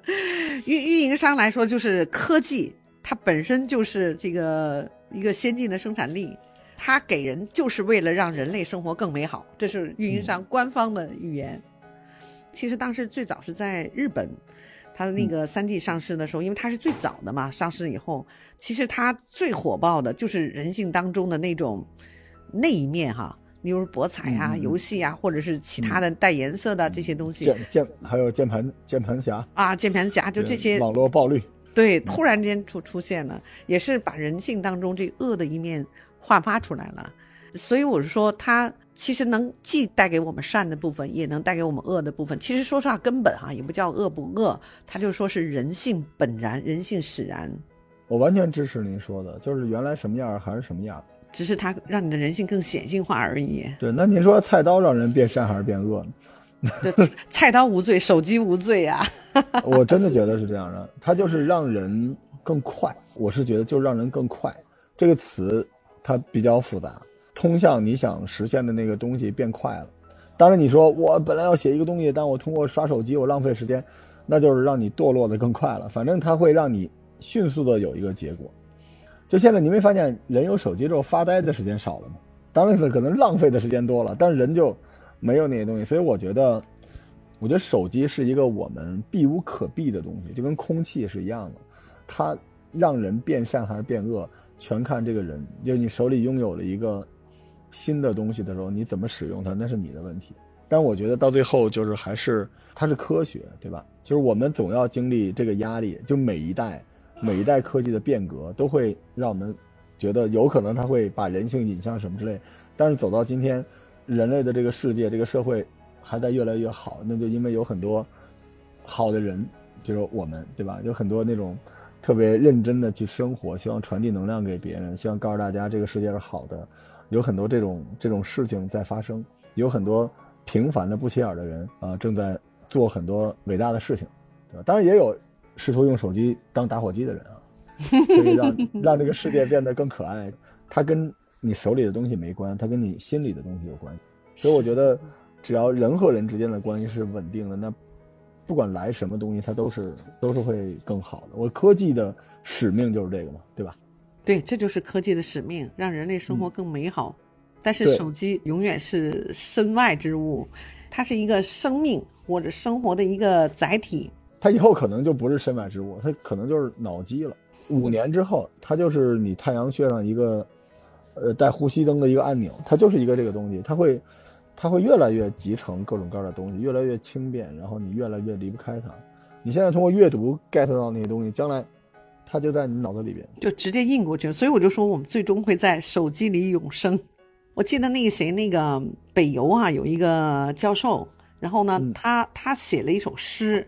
运运营商来说，就是科技它本身就是这个一个先进的生产力。它给人就是为了让人类生活更美好，这是运营商官方的语言。其实当时最早是在日本，它的那个三 G 上市的时候，因为它是最早的嘛，上市以后，其实它最火爆的就是人性当中的那种那一面哈，比如博彩啊、游戏啊，或者是其他的带颜色的这些东西。键键还有键盘键盘侠啊，键盘侠就这些网络暴力。对，突然间出出现了，也是把人性当中这恶的一面。焕发出来了，所以我是说，它其实能既带给我们善的部分，也能带给我们恶的部分。其实说实话，根本哈也不叫恶不恶，它就说是人性本然，人性使然。我完全支持您说的，就是原来什么样还是什么样，只是它让你的人性更显性化而已。对，那您说菜刀让人变善还是变恶呢？菜刀无罪，手机无罪呀。我真的觉得是这样的，它就是让人更快。我是觉得就是让人更快这个词。它比较复杂，通向你想实现的那个东西变快了。当然，你说我本来要写一个东西，但我通过刷手机，我浪费时间，那就是让你堕落的更快了。反正它会让你迅速的有一个结果。就现在，你没发现人有手机之后发呆的时间少了吗？当然，可能浪费的时间多了，但人就没有那些东西。所以我觉得，我觉得手机是一个我们避无可避的东西，就跟空气是一样的。它让人变善还是变恶？全看这个人，就你手里拥有了一个新的东西的时候，你怎么使用它，那是你的问题。但我觉得到最后，就是还是它是科学，对吧？就是我们总要经历这个压力，就每一代每一代科技的变革，都会让我们觉得有可能它会把人性引向什么之类。但是走到今天，人类的这个世界，这个社会还在越来越好，那就因为有很多好的人，比如我们，对吧？有很多那种。特别认真的去生活，希望传递能量给别人，希望告诉大家这个世界是好的。有很多这种这种事情在发生，有很多平凡的不起眼的人啊，正在做很多伟大的事情，对吧？当然也有试图用手机当打火机的人啊，可以让让这个世界变得更可爱。它跟你手里的东西没关，它跟你心里的东西有关。所以我觉得，只要人和人之间的关系是稳定的，那。不管来什么东西，它都是都是会更好的。我科技的使命就是这个嘛，对吧？对，这就是科技的使命，让人类生活更美好。但是手机永远是身外之物，它是一个生命或者生活的一个载体。它以后可能就不是身外之物，它可能就是脑机了。五年之后，它就是你太阳穴上一个，呃，带呼吸灯的一个按钮，它就是一个这个东西，它会，它会越来越集成各种各样的东西，越来越轻便，然后你越来越离不开它。你现在通过阅读 get 到那些东西，将来它就在你脑子里边。就直接印过去了。所以我就说，我们最终会在手机里永生。我记得那个谁，那个北邮啊，有一个教授，然后呢，他他写了一首诗，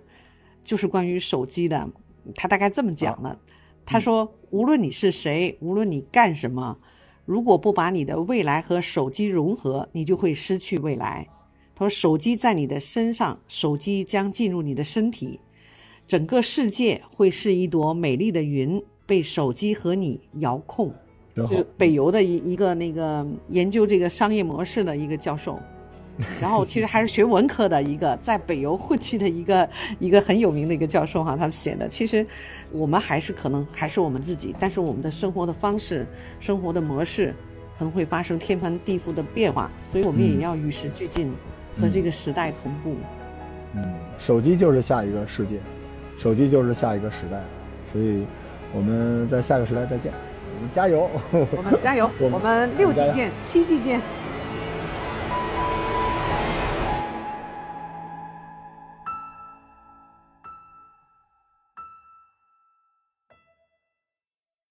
就是关于手机的。他大概这么讲的，他说：“无论你是谁，无论你干什么，如果不把你的未来和手机融合，你就会失去未来。”他说：“手机在你的身上，手机将进入你的身体，整个世界会是一朵美丽的云，被手机和你遥控。”就是，北邮的一一个那个研究这个商业模式的一个教授，然后其实还是学文科的一个在北邮混迹的一个 一个很有名的一个教授哈，他们写的。其实我们还是可能还是我们自己，但是我们的生活的方式、生活的模式可能会发生天翻地覆的变化，所以我们也要与时俱进，和这个时代同步。嗯，手机就是下一个世界，手机就是下一个时代，所以我们在下个时代再见，我们加油！我们加油，我们六级见，七级见。